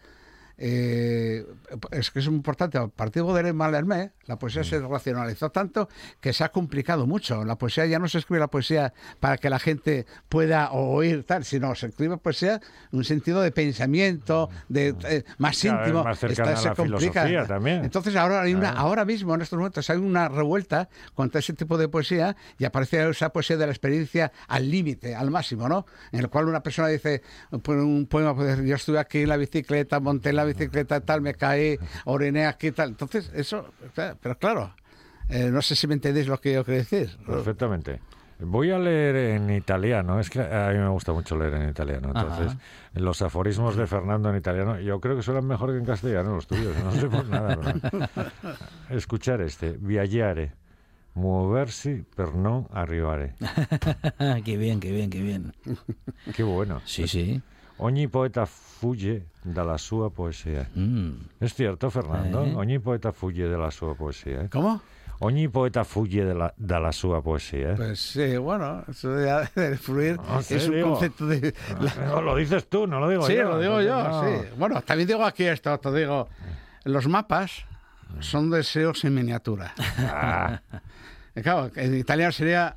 Speaker 4: Eh, es que es muy importante, a partir de Baudelaire y Mallarmé, la poesía se racionalizó tanto que se ha complicado mucho. La poesía ya no se escribe la poesía para que la gente pueda oír tal, sino se escribe poesía en un sentido de pensamiento, de eh, más
Speaker 3: Cada
Speaker 4: íntimo.
Speaker 3: más
Speaker 4: Está-
Speaker 3: a la filosofía también.
Speaker 4: Entonces ahora hay una, ahora mismo en estos momentos hay una revuelta contra ese tipo de poesía y aparece esa poesía de la experiencia al límite, al máximo, ¿no? En el cual una persona dice pues, un poema, pues, yo estuve aquí en la bicicleta, monté en la bicicleta, tal, me caí, oriné aquí, tal. Entonces eso, pero claro, eh, no sé si me entendéis lo que yo quiero decir.
Speaker 3: Perfectamente. Voy a leer en italiano, es que a mí me gusta mucho leer en italiano, entonces
Speaker 2: Ajá.
Speaker 3: los aforismos de Fernando en italiano, yo creo que suenan mejor que en castellano los tuyos, no sé por nada. ¿no? (laughs) Escuchar este, viaggiare, muoversi per non arrivare. (laughs)
Speaker 2: qué bien, qué bien, qué bien.
Speaker 3: Qué bueno.
Speaker 2: Sí, sí.
Speaker 3: Ogni poeta fugge dalla sua poesia.
Speaker 2: Mm.
Speaker 3: Es cierto, Fernando,
Speaker 2: Eh.
Speaker 3: ogni poeta fugge dalla sua poesia. eh?
Speaker 4: ¿Cómo?
Speaker 3: Ogni poeta fugge dalla, dalla sua poesia. eh?
Speaker 4: Pues sí, bueno, eso de, de fluir
Speaker 3: No sé,
Speaker 4: es un
Speaker 3: digo.
Speaker 4: concepto de...
Speaker 3: No, lo dices tú, no lo digo
Speaker 4: Sí,
Speaker 3: yo.
Speaker 4: lo digo yo,
Speaker 3: no.
Speaker 4: sí. Bueno, también digo aquí esto, te digo, los mapas son deseos en miniatura.
Speaker 3: Ah, (laughs)
Speaker 4: claro, en italiano sería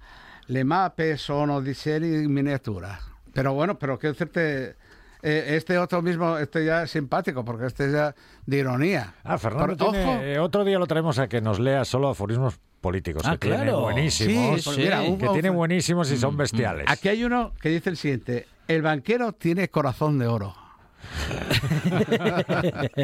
Speaker 4: le mappe sono disegni in miniatura. Pero bueno, pero quiero decirte, eh, este otro mismo, este ya es simpático, porque este es ya de ironía.
Speaker 3: Ah, Fernando,
Speaker 4: Por-
Speaker 3: tiene-
Speaker 4: ojo.
Speaker 3: eh, otro día lo traemos a que nos lea solo aforismos políticos,
Speaker 2: Ah,
Speaker 3: que
Speaker 2: claro.
Speaker 3: buenísimos.
Speaker 4: Sí, mira, un-
Speaker 3: que tiene buenísimos y son bestiales.
Speaker 4: Aquí hay uno que dice el siguiente, el banquero tiene corazón de oro. (laughs) (laughs)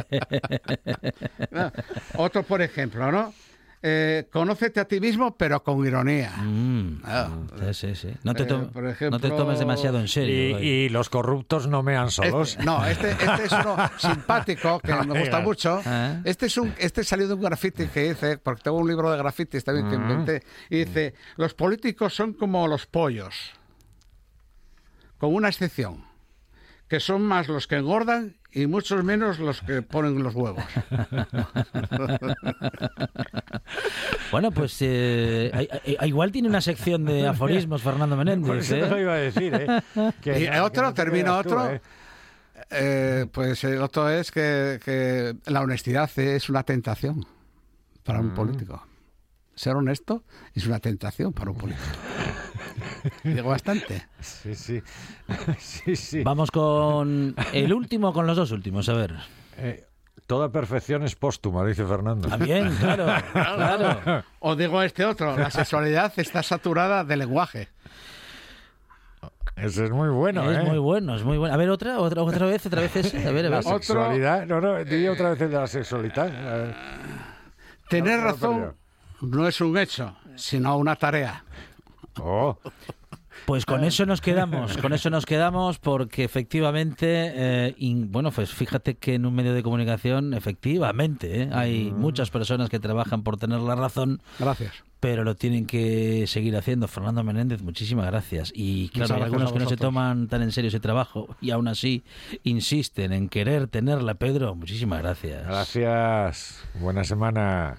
Speaker 4: Ah, Otro, por ejemplo, ¿no? Eh, conócete a ti mismo, pero con ironía.
Speaker 2: Mm.
Speaker 4: Ah.
Speaker 2: Sí, sí, sí. No te,
Speaker 4: Eh,
Speaker 2: no te tomes demasiado en serio.
Speaker 3: Y, y los corruptos no mean solos.
Speaker 4: Este- no, este, este es uno (laughs) simpático que
Speaker 3: No
Speaker 4: me gusta mucho.
Speaker 2: Ah.
Speaker 4: Este es un, este salió de un graffiti que hice, porque tengo un libro de grafitis también que inventé, y dice, los políticos son como los pollos, con una excepción, que son más los que engordan y muchos menos los que ponen los huevos. (laughs)
Speaker 2: Bueno, pues eh, igual tiene una sección de aforismos Fernando
Speaker 3: Por
Speaker 2: Menéndez.
Speaker 3: eso te lo
Speaker 2: ¿eh?
Speaker 3: iba a decir, ¿eh? (laughs) Que
Speaker 4: Y otro,
Speaker 3: no te
Speaker 4: termino otro.
Speaker 3: ¿eh?
Speaker 4: Eh, pues el otro es que, que la honestidad es una tentación para un político. Ser honesto es una tentación para un político. (laughs) Digo bastante.
Speaker 3: Sí, sí. (laughs) sí, sí.
Speaker 2: Vamos con el último, con los dos últimos, a ver.
Speaker 3: Eh, toda perfección es póstuma, dice Fernando.
Speaker 2: Ah, bien, claro, claro. (laughs)
Speaker 4: O digo este otro, la sexualidad está saturada de lenguaje.
Speaker 3: Ese es muy bueno,
Speaker 2: es
Speaker 3: ¿eh?
Speaker 2: muy bueno, es muy bueno. A ver, otra, otra, otra vez, otra vez ese. A ver, a
Speaker 3: La
Speaker 2: ver.
Speaker 4: Otro-
Speaker 3: sexualidad. No, no, diría otra vez el de la sexualidad.
Speaker 4: Tener
Speaker 3: No, no,
Speaker 4: razón no es un hecho, sino una tarea.
Speaker 3: Oh,
Speaker 2: Pues con eso nos quedamos, con eso nos quedamos porque efectivamente, eh, in- bueno, pues fíjate que en un medio de comunicación, efectivamente, ¿eh? hay muchas personas que trabajan por tener la razón,
Speaker 4: Gracias.
Speaker 2: pero lo tienen que seguir haciendo. Fernando Menéndez, muchísimas gracias. Y claro, hay algunos que no se toman tan en serio ese trabajo y aún así insisten en querer tenerla, Pedro. Muchísimas gracias.
Speaker 3: gracias. Buena semana.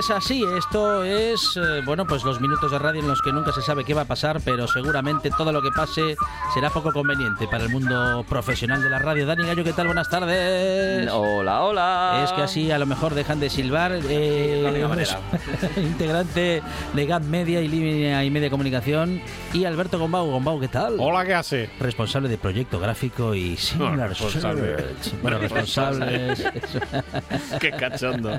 Speaker 2: Es así, esto es, eh, bueno, pues los minutos de radio en los que nunca se sabe qué va a pasar, pero seguramente todo lo que pase será poco conveniente para el mundo profesional de la radio. Dani Gallo, ¿qué tal? Buenas tardes.
Speaker 5: Hola, hola.
Speaker 2: Es que así a lo mejor dejan de silbar. eh,
Speaker 5: la manera. (laughs)
Speaker 2: integrante de GAT Media y Línea y Media Comunicación. Y Alberto Gombau. Gombau, ¿qué tal?
Speaker 6: Hola, ¿qué hace?
Speaker 2: Responsable de proyecto gráfico y similar
Speaker 6: responsable.
Speaker 2: search. Bueno, responsables. (laughs)
Speaker 6: Qué cachondo.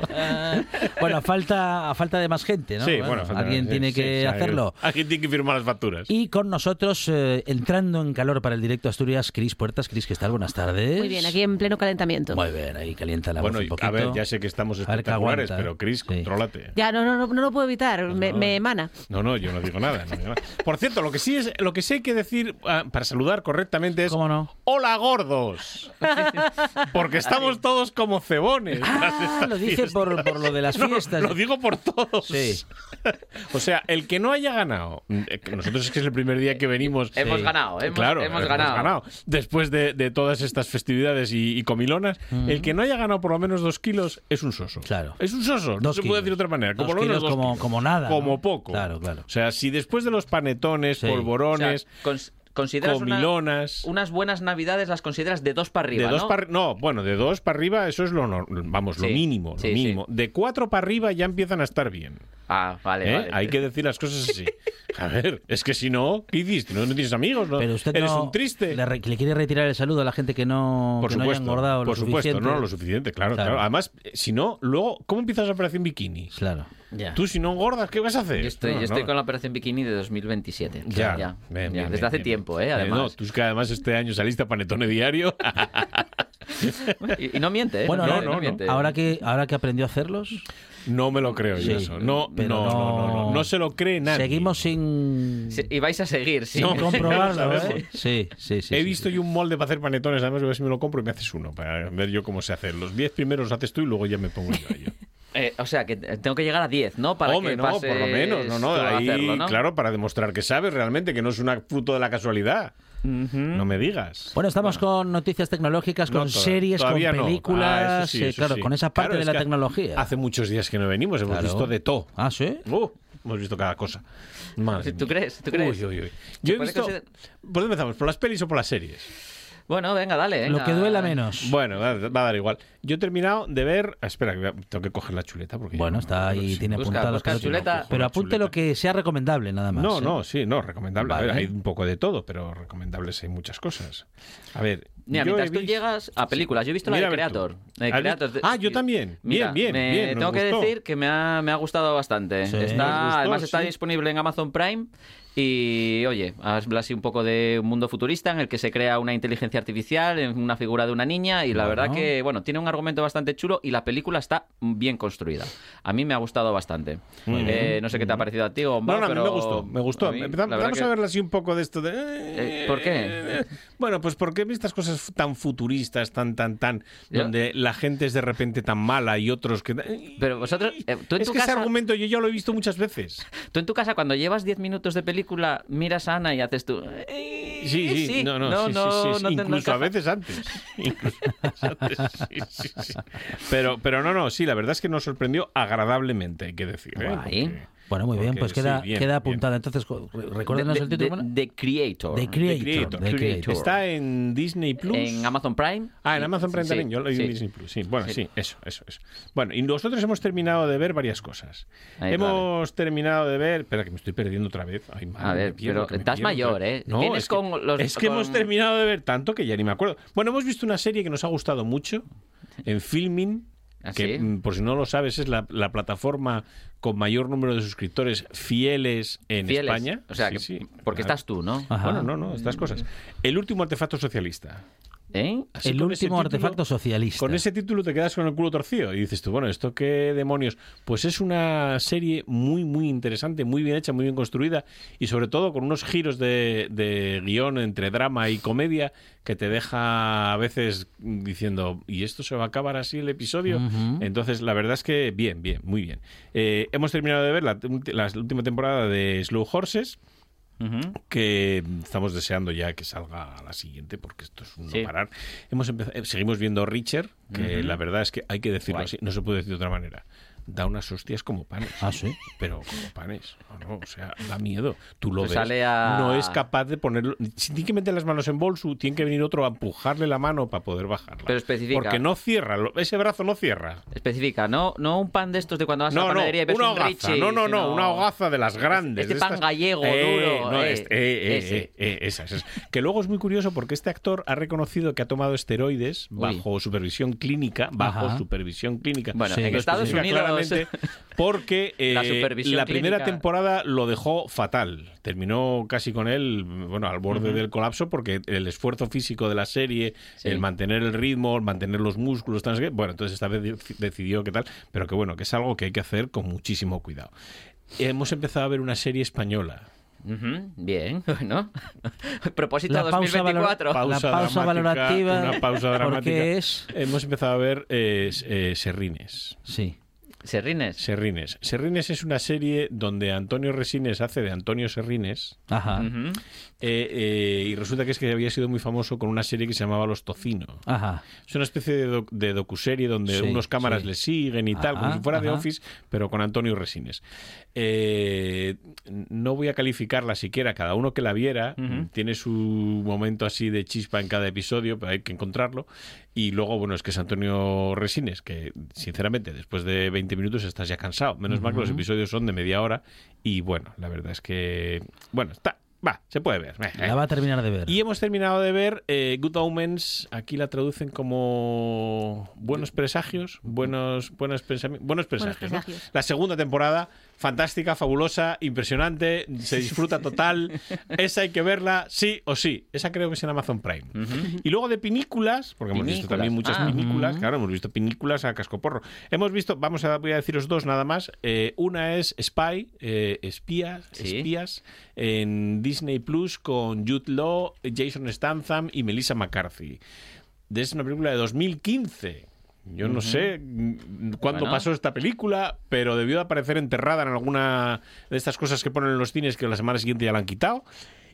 Speaker 6: (laughs)
Speaker 2: bueno, a falta, a falta de más gente, ¿no?
Speaker 6: Sí, bueno, falta-
Speaker 2: alguien tiene
Speaker 6: sí,
Speaker 2: que
Speaker 6: sí,
Speaker 2: hacerlo.
Speaker 6: Alguien tiene que firmar las facturas.
Speaker 2: Y con nosotros, eh, entrando en calor para el directo Asturias, Cris Puertas. Cris, ¿qué tal? Buenas tardes.
Speaker 7: Muy bien, aquí en pleno calentamiento.
Speaker 2: Muy bien, ahí calienta la
Speaker 6: bueno,
Speaker 2: voz un
Speaker 6: y-
Speaker 2: poquito.
Speaker 6: a ver, ya sé que estamos espectaculares,
Speaker 2: aguanta,
Speaker 6: pero Chris,
Speaker 2: sí.
Speaker 6: contrólate.
Speaker 7: Ya, no, no, no, no lo puedo evitar, me, me emana.
Speaker 6: No, no, yo no digo nada. Por cierto, lo que sí es, lo que sí hay que decir ah, para saludar correctamente es
Speaker 2: ¿Cómo no?
Speaker 6: ¡Hola, gordos! (laughs) Porque estamos todos como cebones.
Speaker 2: Ah, lo dice por, por lo de las (laughs)
Speaker 6: No,
Speaker 2: fiestas.
Speaker 6: lo digo por todos.
Speaker 2: Sí. (laughs)
Speaker 6: o sea, el que no haya ganado, eh, nosotros es que es el primer día que venimos.
Speaker 5: Hemos
Speaker 2: Sí.
Speaker 5: ganado, hemos,
Speaker 6: claro,
Speaker 5: hemos ganado.
Speaker 6: Después de, de todas estas festividades y, y comilonas, el que no haya ganado por lo menos dos kilos es un soso.
Speaker 2: Claro.
Speaker 6: Es un soso. no se
Speaker 2: kilos.
Speaker 6: puede decir de otra manera.
Speaker 2: Dos
Speaker 6: Como lo menos
Speaker 2: kilos
Speaker 6: dos
Speaker 2: como-
Speaker 6: kilos.
Speaker 2: como nada,
Speaker 6: Como
Speaker 2: ¿no?
Speaker 6: poco.
Speaker 2: Claro, claro.
Speaker 6: O sea, si después de los panetones,
Speaker 2: Sí.
Speaker 5: O sea, consideras una-
Speaker 6: comilonas.
Speaker 5: unas buenas navidades las consideras de dos para arriba,
Speaker 6: de dos
Speaker 5: ¿no?
Speaker 6: para no, bueno, de dos para arriba eso es lo nor- vamos, lo
Speaker 5: Sí,
Speaker 6: mínimo, lo
Speaker 5: sí.
Speaker 6: mínimo. De cuatro para arriba ya empiezan a estar bien.
Speaker 5: Ah, vale,
Speaker 6: ¿eh?
Speaker 5: vale.
Speaker 6: Hay que decir las cosas así. A ver, es que si no, ¿qué hiciste? No, no tienes amigos, ¿no?
Speaker 2: Pero usted
Speaker 6: Eres
Speaker 2: no
Speaker 6: un triste.
Speaker 2: Le, re- le quiere retirar el saludo a la gente que no,
Speaker 6: Por
Speaker 2: que no haya
Speaker 6: supuesto,
Speaker 2: engordado
Speaker 6: por
Speaker 2: lo
Speaker 6: supuesto,
Speaker 2: suficiente.
Speaker 6: no lo suficiente, claro,
Speaker 2: Claro.
Speaker 6: claro. Además, si no, luego, ¿cómo empiezas la operación bikini?
Speaker 2: Claro.
Speaker 5: Ya.
Speaker 6: Tú si no engordas, ¿qué vas a hacer?
Speaker 5: Yo estoy,
Speaker 6: No,
Speaker 5: yo estoy
Speaker 6: no.
Speaker 5: con la operación bikini de 2027.
Speaker 6: Ya,
Speaker 5: ya,
Speaker 6: Bien,
Speaker 5: ya,
Speaker 6: bien,
Speaker 5: desde
Speaker 6: bien,
Speaker 5: hace
Speaker 6: bien.
Speaker 5: tiempo, ¿eh?
Speaker 6: Eh,
Speaker 5: Además.
Speaker 6: no, tú es que además este año saliste a Panetone Diario. (laughs)
Speaker 5: y, y no miente, ¿eh?
Speaker 2: Bueno,
Speaker 5: no, no miente.
Speaker 2: ahora que ahora que aprendió a hacerlos,
Speaker 6: No me lo creo yo
Speaker 2: Sí,
Speaker 6: eso. No, no,
Speaker 2: pero
Speaker 6: no, no, no,
Speaker 2: no-
Speaker 6: no se lo cree nadie.
Speaker 2: Seguimos sin,
Speaker 5: Sí, Y vais a seguir, sí.
Speaker 2: sin (laughs) comprobarlo,
Speaker 6: ya lo
Speaker 2: ¿eh? Sí, sí, sí.
Speaker 6: He
Speaker 2: sí,
Speaker 6: visto
Speaker 2: sí.
Speaker 6: yo un molde para hacer panetones, además voy a ver si me lo compro y me haces uno, para ver yo cómo se hace. Los 10 primeros los haces tú y luego ya me pongo yo a ello. (laughs)
Speaker 5: Eh, o sea, que tengo que llegar a 10, ¿no? Para
Speaker 6: Hombre,
Speaker 5: que
Speaker 6: no,
Speaker 5: pases
Speaker 6: por lo menos, no, no, ahí,
Speaker 5: hacerlo, ¿no?
Speaker 6: claro, para demostrar que sabes realmente, que no es un fruto de la casualidad. No me digas.
Speaker 2: Bueno, estamos con noticias tecnológicas,
Speaker 6: No,
Speaker 2: con series, con películas,
Speaker 6: Ah, eso sí,
Speaker 2: eh,
Speaker 6: eso
Speaker 2: claro,
Speaker 6: sí.
Speaker 2: con esa parte
Speaker 6: Claro,
Speaker 2: de
Speaker 6: es
Speaker 2: la tecnología.
Speaker 6: Hace muchos días que no venimos, hemos
Speaker 2: Claro.
Speaker 6: visto de todo.
Speaker 2: Ah, ¿sí?
Speaker 6: Uh, hemos visto cada cosa. Madre
Speaker 5: ¿Tú
Speaker 6: mía.
Speaker 5: crees? ¿Tú crees?
Speaker 6: Uy, uy, uy.
Speaker 5: ¿Se
Speaker 6: Yo he visto... ¿Por dónde empezamos? ¿Por las pelis o por las series?
Speaker 5: Bueno, venga, dale.
Speaker 2: Lo
Speaker 5: venga.
Speaker 2: que duela menos.
Speaker 6: Bueno, va, va a dar igual. Yo he terminado de ver... ah, Espera, que tengo que coger la chuleta porque...
Speaker 2: Bueno, está ahí,
Speaker 6: si-
Speaker 2: tiene
Speaker 5: Busca,
Speaker 2: apuntadas
Speaker 5: busca chuleta.
Speaker 2: Pero apunte
Speaker 6: chuleta.
Speaker 2: lo que sea recomendable, nada más.
Speaker 6: No,
Speaker 2: ¿eh?
Speaker 6: no, sí, no, recomendable. A ver,
Speaker 2: Vale.
Speaker 6: hay un poco de todo, pero recomendables hay muchas cosas. A ver,
Speaker 5: Mira, mientras tú
Speaker 6: visto-
Speaker 5: llegas a películas, yo he visto la
Speaker 6: Mira,
Speaker 5: de. Creator. La de
Speaker 6: ¿Has
Speaker 5: Creator de-
Speaker 6: Ah, yo también.
Speaker 5: Mira,
Speaker 6: bien, bien,
Speaker 5: me-
Speaker 6: bien.
Speaker 5: Tengo que
Speaker 6: gustó.
Speaker 5: decir que me ha, me ha gustado bastante.
Speaker 2: Sí.
Speaker 5: Está,
Speaker 6: gustó,
Speaker 5: además está
Speaker 6: sí.
Speaker 5: disponible en Amazon Prime. Y oye, habla así un poco de un mundo futurista en el que se crea una inteligencia artificial en una figura de una niña. Y la
Speaker 2: Bueno.
Speaker 5: verdad que, bueno, tiene un argumento bastante chulo y la película está bien construida. A mí me ha gustado bastante. Eh, no sé qué te ha parecido a ti, Gomba,
Speaker 6: No, no, a mí
Speaker 5: pero
Speaker 6: me gustó, me gustó.
Speaker 5: a mí,
Speaker 6: vamos
Speaker 5: que-
Speaker 6: a verla así un poco de esto de...
Speaker 5: Eh, ¿por qué?
Speaker 6: Bueno, pues porque estas cosas tan futuristas, tan, tan, tan,
Speaker 5: Yo-
Speaker 6: donde la gente es de repente tan mala y otros que...
Speaker 5: Pero vosotros, eh, tú en
Speaker 6: es
Speaker 5: tu
Speaker 6: que ese
Speaker 5: casa...
Speaker 6: argumento yo ya lo he visto muchas veces. (laughs)
Speaker 5: Tú en tu casa, cuando llevas 10 minutos de película, miras a Ana y haces tú.
Speaker 6: Sí, sí,
Speaker 5: sí.
Speaker 6: no, no,
Speaker 5: No,
Speaker 6: sí,
Speaker 5: no,
Speaker 6: sí, sí,
Speaker 5: no
Speaker 6: incluso a veces antes. (laughs) Incluso a veces antes, sí, sí, sí. Pero, pero no, no, sí, la verdad es que nos sorprendió agradablemente, hay que decir. ¿eh?
Speaker 5: Guay.
Speaker 6: Porque-
Speaker 2: Bueno, muy bien, pues
Speaker 6: sí,
Speaker 2: queda,
Speaker 6: bien,
Speaker 2: queda
Speaker 6: bien.
Speaker 2: apuntada. Entonces, recuérdenos
Speaker 5: The-
Speaker 2: el título.
Speaker 5: The, Creator.
Speaker 2: The
Speaker 6: The
Speaker 2: Creator.
Speaker 6: Creator.
Speaker 2: The Creator.
Speaker 6: Está en Disney Plus.
Speaker 5: En Amazon Prime.
Speaker 6: Ah, en Amazon Prime
Speaker 5: Sí,
Speaker 6: también, yo lo he
Speaker 5: sí.
Speaker 6: en Disney Plus. Sí, bueno,
Speaker 5: Sí.
Speaker 6: sí. eso, eso, eso. Bueno, y nosotros hemos terminado de ver varias cosas.
Speaker 5: Ahí,
Speaker 6: hemos terminado de ver. Espera, que me estoy perdiendo otra vez. Ay, madre,
Speaker 5: A ver,
Speaker 6: pierdo,
Speaker 5: pero estás mayor. ¿eh?
Speaker 6: No,
Speaker 5: Vienes
Speaker 6: es que,
Speaker 5: con los-
Speaker 6: es que
Speaker 5: con-
Speaker 6: hemos terminado de ver tanto que ya ni me acuerdo. Bueno, hemos visto una serie que nos ha gustado mucho en Filming.
Speaker 5: ¿Ah,
Speaker 6: que,
Speaker 5: sí?
Speaker 6: mm, por si no lo sabes, es la, la plataforma con mayor número de suscriptores fieles en
Speaker 5: Fieles.
Speaker 6: España.
Speaker 5: O sea,
Speaker 6: Sí,
Speaker 5: que-
Speaker 6: sí.
Speaker 5: porque
Speaker 6: Claro.
Speaker 5: estás tú, ¿no?
Speaker 2: Ajá.
Speaker 6: Bueno, no, no, estas cosas. El último artefacto socialista.
Speaker 5: ¿Eh?
Speaker 2: El último
Speaker 6: título-
Speaker 2: artefacto socialista.
Speaker 6: Con ese título te quedas con el culo torcido y dices tú, bueno, ¿esto qué demonios? Pues es una serie muy, muy interesante, muy bien hecha, muy bien construida y sobre todo con unos giros de, de guion entre drama y comedia que te deja a veces diciendo, ¿y esto se va a acabar así el episodio? Entonces, la verdad es que bien, bien, muy bien. Eh, hemos terminado de ver la, la última temporada de Slow Horses Que estamos deseando ya que salga a la siguiente porque esto es un no parar. Hemos empezado, eh, seguimos viendo Richard, que la verdad es que hay que decirlo
Speaker 5: Guay.
Speaker 6: así, no se puede decir de otra manera. Da unas hostias como panes.
Speaker 2: Ah, sí.
Speaker 6: Pero como panes. No, no, o sea, da miedo. Tú lo
Speaker 5: Pues
Speaker 6: ves.
Speaker 5: sale a-
Speaker 6: No es capaz de ponerlo. Si tiene que meter las manos en bolso, tiene que venir otro a empujarle la mano para poder bajarla.
Speaker 5: Pero especifica.
Speaker 6: Porque no cierra. Ese brazo no cierra.
Speaker 5: Especifica, no, no un pan de estos de cuando vas a la
Speaker 6: no,
Speaker 5: panadería y ves
Speaker 6: una
Speaker 5: un
Speaker 6: hogaza. No, no, no, una hogaza de las grandes.
Speaker 5: Este
Speaker 6: de
Speaker 5: pan
Speaker 6: estas-
Speaker 5: gallego
Speaker 6: Eh,
Speaker 5: duro,
Speaker 6: no,
Speaker 5: eh,
Speaker 6: este- eh, eh, eh, esas, esas. Que luego es muy curioso porque este actor ha reconocido que ha tomado esteroides
Speaker 5: Uy.
Speaker 6: bajo supervisión clínica, bajo
Speaker 2: Ajá.
Speaker 6: supervisión clínica.
Speaker 5: Bueno,
Speaker 2: Sí.
Speaker 5: en Estados (laughs)
Speaker 6: porque eh,
Speaker 5: La
Speaker 6: la primera
Speaker 5: clínica-
Speaker 6: temporada lo dejó fatal. Terminó casi con él, bueno, al borde del colapso porque el esfuerzo físico de la serie,
Speaker 5: Sí.
Speaker 6: el mantener el ritmo, el mantener los músculos, tal, bueno, entonces esta vez dec- decidió que tal, pero que bueno, que es algo que hay que hacer con muchísimo cuidado. Hemos empezado a ver una serie española.
Speaker 5: Bien, (laughs) bueno. (laughs) Propósito
Speaker 2: La pausa, valor-
Speaker 5: 2024.
Speaker 2: la pausa
Speaker 6: dramática,
Speaker 2: valorativa.
Speaker 6: Una pausa dramática.
Speaker 2: Porque es.
Speaker 6: Hemos empezado a ver eh, eh, Serrines.
Speaker 2: Sí.
Speaker 5: Serrines.
Speaker 6: Serrines. Serrines es una serie donde Antonio Resines hace de Antonio Serrines.
Speaker 2: Ajá.
Speaker 6: Eh, eh, y resulta que es que había sido muy famoso con una serie que se llamaba Los Tocino.
Speaker 2: Ajá.
Speaker 6: Es una especie de, doc- de docuserie donde
Speaker 2: Sí,
Speaker 6: unos cámaras
Speaker 2: sí.
Speaker 6: le siguen y tal, como si fuera de. Office, pero con Antonio Resines. Eh, no voy a calificarla siquiera, cada uno que la viera tiene su momento así de chispa en cada episodio, pero hay que encontrarlo. Y luego, bueno, es que es Antonio Resines, que sinceramente después de 20 minutos estás ya cansado. Menos mal que los episodios son de media hora y bueno, la verdad es que, bueno, está, va, se puede ver. Eh,
Speaker 2: La va a terminar de ver.
Speaker 6: y hemos terminado de ver eh, Good Omens, aquí la traducen como buenos presagios, buenos, buenos, pensami- buenos presagios. ¿no?
Speaker 7: presagios.
Speaker 6: La segunda temporada, fantástica, fabulosa, impresionante, se disfruta total. (laughs) Esa hay que verla sí o sí. Esa creo que es en Amazon Prime. Y luego de películas, porque hemos visto también muchas
Speaker 5: Ah.
Speaker 6: películas, claro, hemos visto películas a cascoporro. Hemos visto, vamos a, voy a deciros dos nada más. Eh, una es Spy, eh, espías,
Speaker 5: Sí.
Speaker 6: espías, en Disney Plus con Jude Law, Jason Statham y Melissa McCarthy. Es una película de 2015. Yo no sé mm, cuándo
Speaker 5: Bueno.
Speaker 6: pasó esta película, pero debió de aparecer enterrada en alguna de estas cosas que ponen en los cines que la semana siguiente ya la han quitado.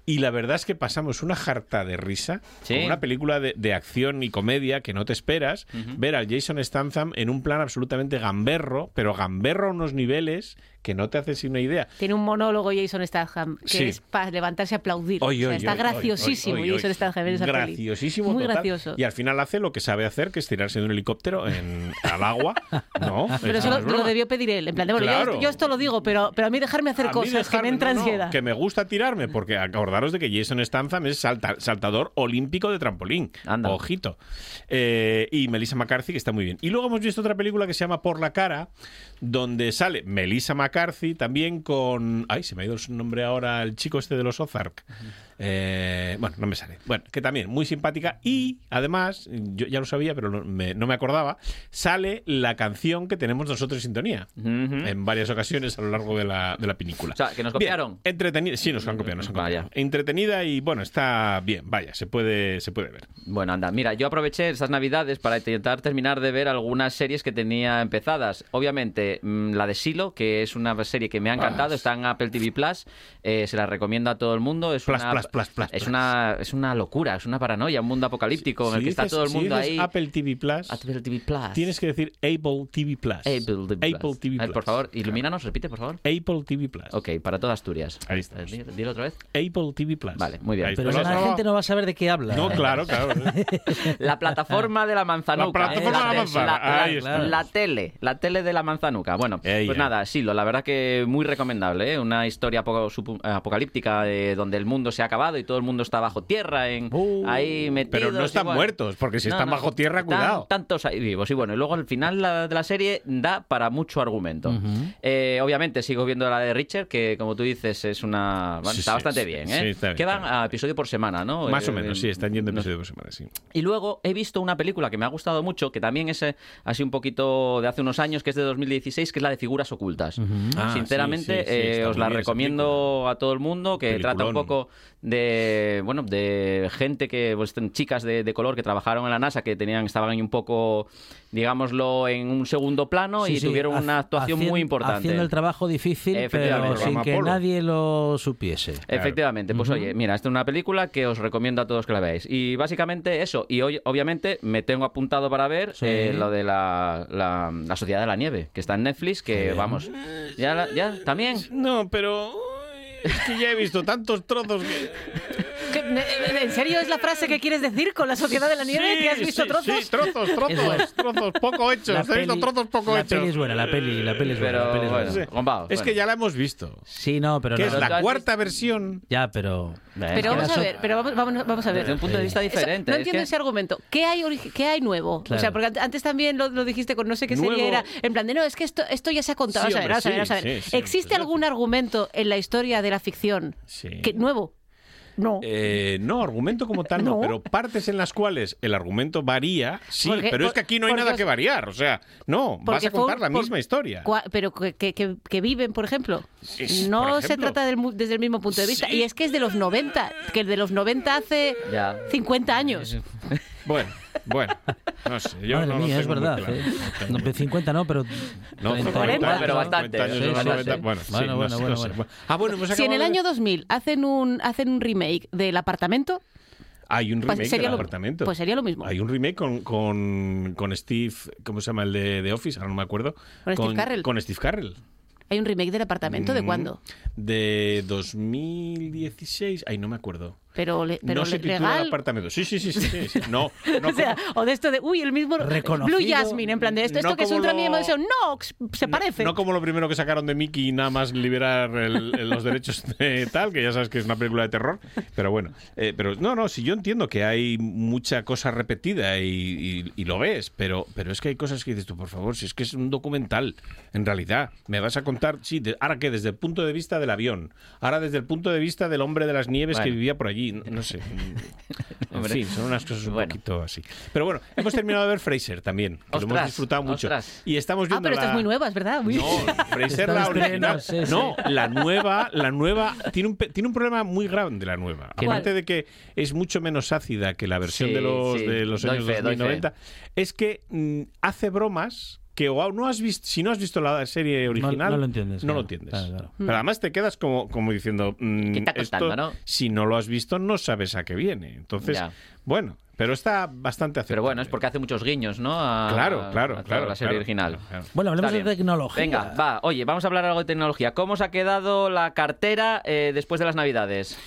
Speaker 6: Y la verdad es que pasamos una jarta de risa
Speaker 5: Sí.
Speaker 6: con una película de, de acción y comedia que no te esperas. Ver al Jason Statham en un plan absolutamente gamberro, pero gamberro a unos niveles que no te haces una idea.
Speaker 7: Tiene un monólogo Jason Statham que
Speaker 6: Sí.
Speaker 7: es para levantarse a aplaudir.
Speaker 6: Oy,
Speaker 7: O sea,
Speaker 6: oy,
Speaker 7: está
Speaker 6: oy,
Speaker 7: graciosísimo
Speaker 6: oy, oy, oy.
Speaker 7: Jason Statham en esa.
Speaker 6: Graciosísimo
Speaker 7: Muy
Speaker 6: total.
Speaker 7: gracioso.
Speaker 6: Y al final hace lo que sabe hacer, que es tirarse de un helicóptero en, al agua. No, (laughs)
Speaker 7: Pero eso
Speaker 6: no
Speaker 7: lo, debió pedir él. En plan de, bueno, yo-
Speaker 6: Claro.
Speaker 7: yo, esto lo digo, pero, pero a mí dejarme hacer
Speaker 6: A
Speaker 7: cosas que me
Speaker 6: dejarme-
Speaker 7: entra
Speaker 6: no, que me gusta tirarme, porque acordaros de que Jason Statham es salta- saltador olímpico de trampolín.
Speaker 5: Anda.
Speaker 6: Ojito. Eh, y Melissa McCarthy, que está muy bien. Y luego hemos visto otra película que se llama Por la cara, donde sale Melissa McCarthy también con. Ay, se me ha ido su nombre ahora, el chico este de los Ozark. Eh, bueno, no me sale. Bueno, que también muy simpática. Y además, yo ya lo sabía, pero no me, no me acordaba, sale la canción que tenemos nosotros en sintonía. En varias ocasiones a lo largo de la, de la película.
Speaker 5: O sea, que nos
Speaker 6: Bien,
Speaker 5: copiaron.
Speaker 6: entretenida. Sí, nos han copiado, nos han
Speaker 5: Vaya.
Speaker 6: copiado. Entretenida y bueno, está bien. Vaya, se puede, se puede ver.
Speaker 5: Bueno, anda, mira, yo aproveché estas navidades para intentar terminar de ver algunas series que tenía empezadas. Obviamente, mm, la de Silo, que es una serie que me ha encantado, está en Apple TV Plus, eh, se la recomiendo a todo el mundo. Es
Speaker 6: Plus,
Speaker 5: una,
Speaker 6: plus, plus, plus,
Speaker 5: es
Speaker 6: plus.
Speaker 5: una, es una locura, es una paranoia, un mundo apocalíptico en el
Speaker 6: Si
Speaker 5: que está
Speaker 6: dices-
Speaker 5: todo el
Speaker 6: si
Speaker 5: mundo
Speaker 6: dices
Speaker 5: ahí.
Speaker 6: Apple TV Plus,
Speaker 5: Apple TV Plus.
Speaker 6: tienes que decir Apple TV Plus.
Speaker 5: Apple TV Plus.
Speaker 6: Apple TV Plus.
Speaker 5: por favor, ilumínanos, repite, por favor.
Speaker 6: Apple TV Plus.
Speaker 5: Ok, para toda Asturias.
Speaker 6: Ahí estamos.
Speaker 5: Eh, Dilo otra vez.
Speaker 6: Apple TV Plus.
Speaker 5: Vale, muy bien.
Speaker 2: Pero
Speaker 6: está.
Speaker 2: la gente no va a saber de qué habla.
Speaker 6: No, claro, claro. (laughs)
Speaker 5: La plataforma de la manzanuca.
Speaker 6: La plataforma
Speaker 2: de la
Speaker 5: te-
Speaker 6: manzana,
Speaker 5: la-
Speaker 6: ahí
Speaker 5: la-
Speaker 6: está.
Speaker 5: la tele, la tele de la manzanuca. Bueno,
Speaker 6: Ey,
Speaker 5: pues nada, sí, lo- la verdad que muy recomendable, ¿eh? Una historia apocalíptica eh, donde el mundo se ha acabado y todo el mundo está bajo tierra, en,
Speaker 6: Uh,
Speaker 5: ahí metidos.
Speaker 6: pero no están muertos, porque si
Speaker 5: No,
Speaker 6: están
Speaker 5: no,
Speaker 6: bajo tierra, cuidado.
Speaker 5: tantos ahí vivos. Y bueno, y luego al final la- de la serie da para mucho argumento. Eh, obviamente sigo viendo la de Richard, que como tú dices es una... bueno,
Speaker 6: Sí,
Speaker 5: está
Speaker 6: sí,
Speaker 5: bastante
Speaker 6: sí,
Speaker 5: bien, ¿eh?
Speaker 6: bien,
Speaker 5: que van a episodio por semana, ¿no?
Speaker 6: Más o
Speaker 5: Eh,
Speaker 6: menos, sí, están yendo episodio por semana, sí.
Speaker 5: y luego he visto una película que me ha gustado mucho, que también es eh, así un poquito de hace unos años, que es de 2016, que es la de Figuras Ocultas.
Speaker 6: Ah,
Speaker 5: Sinceramente, os la recomiendo a todo el mundo, que trata un poco de, bueno, de gente que, pues, chicas de, de color que trabajaron en la NASA, que tenían, estaban ahí un poco, digámoslo, en un segundo plano
Speaker 2: Sí,
Speaker 5: y
Speaker 2: sí,
Speaker 5: tuvieron una actuación muy importante.
Speaker 2: Haciendo el trabajo difícil, pero
Speaker 5: Efectivamente.
Speaker 2: sin que
Speaker 6: Apolo.
Speaker 2: nadie lo supiese.
Speaker 5: Efectivamente, pues oye, mira, esta es una película que os recomiendo a todos que la veáis. Y básicamente eso, y hoy obviamente me tengo apuntado para ver
Speaker 2: Sí.
Speaker 5: eh, lo de la, la, la Sociedad de la Nieve, que está en Netflix, que vamos, ya, la- ya, también.
Speaker 6: No, pero es que ya he visto tantos trozos que...
Speaker 7: ¿Qué- ne- ¿En serio es la frase que quieres decir con la Sociedad de la Nieve?
Speaker 6: Sí,
Speaker 7: ¿Que has visto
Speaker 6: sí,
Speaker 7: trozos?
Speaker 6: Sí, trozos, trozos, trozos, poco hechos.
Speaker 2: La
Speaker 6: He visto
Speaker 2: peli-
Speaker 6: trozos poco
Speaker 2: la
Speaker 6: hechos.
Speaker 2: peli es buena, la peli, la peli es buena.
Speaker 5: Pero,
Speaker 2: la peli es
Speaker 5: bueno.
Speaker 2: buena.
Speaker 6: Sí.
Speaker 5: Gombao,
Speaker 6: Es
Speaker 5: bueno.
Speaker 6: que ya la hemos visto.
Speaker 2: Sí, no, pero
Speaker 6: Que
Speaker 2: no-
Speaker 6: es
Speaker 5: ¿Tú has
Speaker 6: la
Speaker 5: visto?
Speaker 6: cuarta versión.
Speaker 2: Ya, pero...
Speaker 7: Pero vamos
Speaker 2: la
Speaker 7: a ver, pero vamos, vamos, vamos a ver.
Speaker 5: Desde un punto de vista
Speaker 7: Eso,
Speaker 5: diferente.
Speaker 7: no
Speaker 5: es
Speaker 7: entiendo
Speaker 5: que-
Speaker 7: ese argumento. ¿Qué hay, ori- qué hay nuevo? O sea, porque ant- antes también lo, lo dijiste con no sé qué serie
Speaker 6: Nuevo.
Speaker 7: era. En plan de, no, es que esto, esto ya se ha contado.
Speaker 6: Sí,
Speaker 7: vamos a ver, vamos a ver, vamos a ver.
Speaker 6: sí, sí, sí,
Speaker 7: ¿Existe algún argumento en la historia de la ficción
Speaker 6: Sí.
Speaker 7: que nuevo? No.
Speaker 6: Eh, no, argumento como tal no,
Speaker 7: No.
Speaker 6: pero partes en las cuales el argumento varía, sí,
Speaker 7: Porque-
Speaker 6: pero es que aquí no hay nada que variar, o sea, no, vas a contar
Speaker 7: fue-
Speaker 6: la
Speaker 7: por-
Speaker 6: misma historia.
Speaker 7: Cua- Pero que, que- que- que viven, por ejemplo. No
Speaker 6: por
Speaker 7: se trata del mu- desde el mismo punto de vista.
Speaker 6: Sí.
Speaker 7: Y es que es de los 90, que el de los 90 hace
Speaker 5: Ya.
Speaker 7: 50 años. (laughs)
Speaker 6: Bueno, bueno, no sé, yo
Speaker 2: Madre
Speaker 6: no lo
Speaker 2: mía, es
Speaker 6: tengo muy
Speaker 2: verdad.
Speaker 6: claro.
Speaker 2: ¿eh?
Speaker 6: No
Speaker 2: No,
Speaker 6: tengo-
Speaker 2: 50 no, pero...
Speaker 6: No,
Speaker 2: 30,
Speaker 7: 40,
Speaker 5: pero bastante,
Speaker 6: 50 años
Speaker 5: sí,
Speaker 6: de los
Speaker 5: sí,
Speaker 6: 90,
Speaker 5: sí.
Speaker 6: Bueno, sí,
Speaker 2: Bueno,
Speaker 6: no
Speaker 2: bueno,
Speaker 6: sé,
Speaker 2: bueno,
Speaker 6: no sé.
Speaker 2: bueno.
Speaker 6: Ah, bueno, hemos
Speaker 7: Si en el año 2000 hacen un, hacen un remake del apartamento,
Speaker 6: Hay un
Speaker 7: pues
Speaker 6: remake
Speaker 7: sería
Speaker 6: del
Speaker 7: lo-
Speaker 6: apartamento.
Speaker 7: pues sería lo mismo.
Speaker 6: Hay un remake con, con, con Steve, ¿cómo se llama el de, de Office? Ahora no me acuerdo.
Speaker 7: Con Steve Carell.
Speaker 6: Con Steve Carell.
Speaker 7: hay un remake del apartamento, ¿de
Speaker 6: Mm,
Speaker 7: cuándo?
Speaker 6: De 2016. Ay, no me acuerdo.
Speaker 7: Pero, le- pero
Speaker 6: no
Speaker 7: le-
Speaker 6: se titula
Speaker 7: legal.
Speaker 6: el apartamento. Sí, sí, sí, sí, sí, sí. No, (laughs) no
Speaker 7: o sea, o de esto de, uy, el mismo
Speaker 2: Reconocido.
Speaker 7: Blue Jasmine, en plan de esto, esto que es un tranvía
Speaker 6: lo-.
Speaker 7: No, se parece.
Speaker 6: No como lo primero que sacaron de Mickey y nada más liberar el- el- los derechos de tal, que ya sabes que es una película de terror. Pero bueno, eh, pero no, no, si yo entiendo que hay mucha cosa repetida y, y- y lo ves, pero, pero es que hay cosas que dices tú, por favor, si es que es un documental, en realidad. Me vas a contar, sí, de- ahora que desde el punto de vista del avión, ahora desde el punto de vista del hombre de las nieves que vivía por allí, no, no sé. (laughs) En fin, son unas cosas un
Speaker 5: Bueno.
Speaker 6: poquito así. Pero bueno, hemos terminado de ver Fraser también, que lo hemos disfrutado mucho.
Speaker 5: ostras.
Speaker 6: Y estamos
Speaker 7: ah,
Speaker 6: viendo
Speaker 7: pero esta es muy nueva, es verdad. Muy-
Speaker 6: no, Fraser la original.
Speaker 2: sí, sí.
Speaker 6: No, la nueva, la nueva tiene un tiene un problema muy grande la nueva.
Speaker 7: ¿Cuál?
Speaker 6: Aparte de que es mucho menos ácida que la versión
Speaker 5: Sí,
Speaker 6: de los
Speaker 5: sí,
Speaker 6: de los años
Speaker 5: fe, doy
Speaker 6: 2090, es que mm, hace bromas que o no has visto si no has visto la serie original
Speaker 2: no lo entiendes,
Speaker 6: no
Speaker 2: claro.
Speaker 6: lo entiendes
Speaker 2: Claro, claro.
Speaker 6: pero además te quedas como como diciendo mm,
Speaker 5: ¿Qué está costando,
Speaker 6: esto,
Speaker 5: no?
Speaker 6: si no lo has visto no sabes a qué viene entonces
Speaker 5: Ya.
Speaker 6: bueno pero está bastante aceptable
Speaker 5: Pero bueno, es porque hace muchos guiños, ¿no? A-
Speaker 6: claro claro
Speaker 5: a
Speaker 6: claro
Speaker 5: la serie
Speaker 6: claro,
Speaker 5: original.
Speaker 6: claro, claro.
Speaker 2: Bueno, hablemos de tecnología.
Speaker 5: Venga, va. Oye, vamos a hablar algo de tecnología. ¿Cómo os ha quedado la cartera eh, después de las Navidades?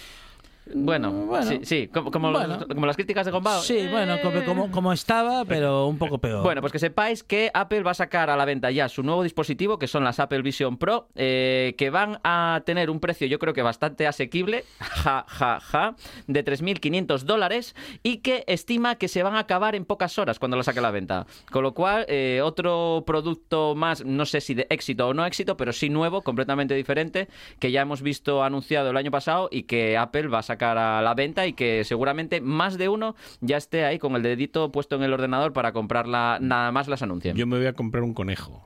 Speaker 5: Bueno,
Speaker 2: bueno.
Speaker 5: sí, sí, como, como,
Speaker 2: Bueno.
Speaker 5: los- como las críticas de Gombao.
Speaker 2: Sí, bueno, como, como, como estaba, pero un poco peor.
Speaker 5: Bueno, pues que sepáis que Apple va a sacar a la venta ya su nuevo dispositivo, que son las Apple Vision Pro, eh, que van a tener un precio yo creo que bastante asequible, (laughs) ja, ja, ja, de 3.500 dólares y que estima que se van a acabar en pocas horas cuando la saque a la venta. Con lo cual, eh, otro producto más, no sé si de éxito o no éxito, pero sí nuevo, completamente diferente, que ya hemos visto anunciado el año pasado y que Apple va a sacar a la venta y que seguramente más de uno ya esté ahí con el dedito puesto en el ordenador para comprarla, nada más las anuncien.
Speaker 6: yo me voy a comprar un conejo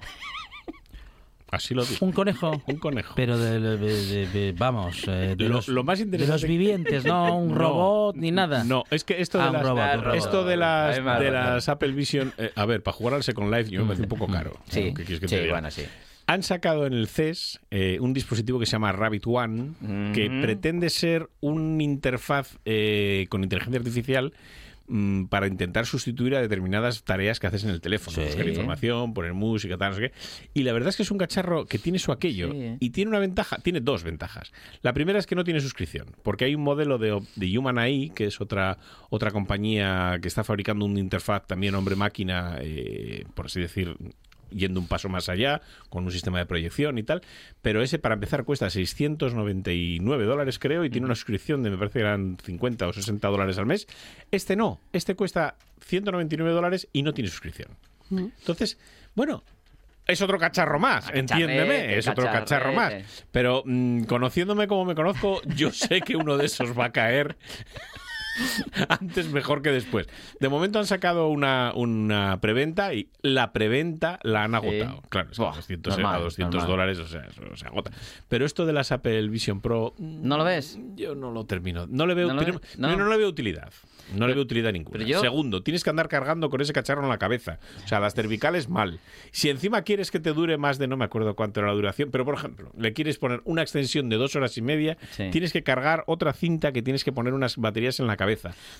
Speaker 6: así lo digo
Speaker 2: un conejo.
Speaker 6: un conejo
Speaker 2: Pero de, de- de- de- vamos, eh, de,
Speaker 6: Lo-
Speaker 2: los,
Speaker 6: lo más
Speaker 2: de los vivientes, no (laughs) un
Speaker 6: No.
Speaker 2: robot ni nada.
Speaker 6: No, es que esto
Speaker 2: Ah,
Speaker 6: de
Speaker 2: un
Speaker 6: las,
Speaker 2: robot, un robot.
Speaker 6: esto de las, de las Apple Vision, eh, a ver, para jugar al Second Life yo me parece un poco caro.
Speaker 5: Sí,
Speaker 6: ¿Qué quieres que te
Speaker 5: sí, bueno, sí.
Speaker 6: Han sacado en el CES eh, un dispositivo que se llama Rabbit One, que pretende ser un interfaz eh, con inteligencia artificial mm, para intentar sustituir a determinadas tareas que haces en el teléfono.
Speaker 2: Sí.
Speaker 6: Buscar información, poner música, tal, no sé qué. Y la verdad es que es un cacharro que tiene su aquello
Speaker 5: Sí.
Speaker 6: y tiene una ventaja, tiene dos ventajas. La primera es que no tiene suscripción, porque hay un modelo de, de Human AI, que es otra, otra compañía que está fabricando una interfaz también hombre-máquina, eh, por así decir, yendo un paso más allá, con un sistema de proyección y tal, pero ese para empezar cuesta 699 dólares creo y tiene una suscripción de me parece que eran 50 o 60 dólares al mes. Este no, este cuesta 199 dólares y no tiene suscripción. Entonces, bueno, es otro cacharro más, entiéndeme, es otro cacharro más. Pero mm, conociéndome como me conozco, yo sé que uno de esos va a caer (laughs) antes mejor que después. De momento han sacado una, una preventa y la preventa la han agotado. Claro, es
Speaker 5: Buah,
Speaker 6: 200,
Speaker 5: normal,
Speaker 6: a 200
Speaker 5: normal.
Speaker 6: dólares, o sea, eso se agota. Pero esto de las Apple Vision Pro, mm,
Speaker 5: ¿No lo ves?
Speaker 6: yo no lo termino. No le veo,
Speaker 5: ¿No lo
Speaker 6: primero-
Speaker 5: ves? No.
Speaker 6: primero, no le veo utilidad. No le veo utilidad ninguna.
Speaker 5: yo-
Speaker 6: Segundo, tienes que andar cargando con ese cacharro en la cabeza. O sea, las cervicales mal. Si encima quieres que te dure más de no me acuerdo cuánto era la duración, pero por ejemplo, le quieres poner una extensión de dos horas y media,
Speaker 5: Sí.
Speaker 6: tienes que cargar otra cinta que tienes que poner unas baterías en la cabeza,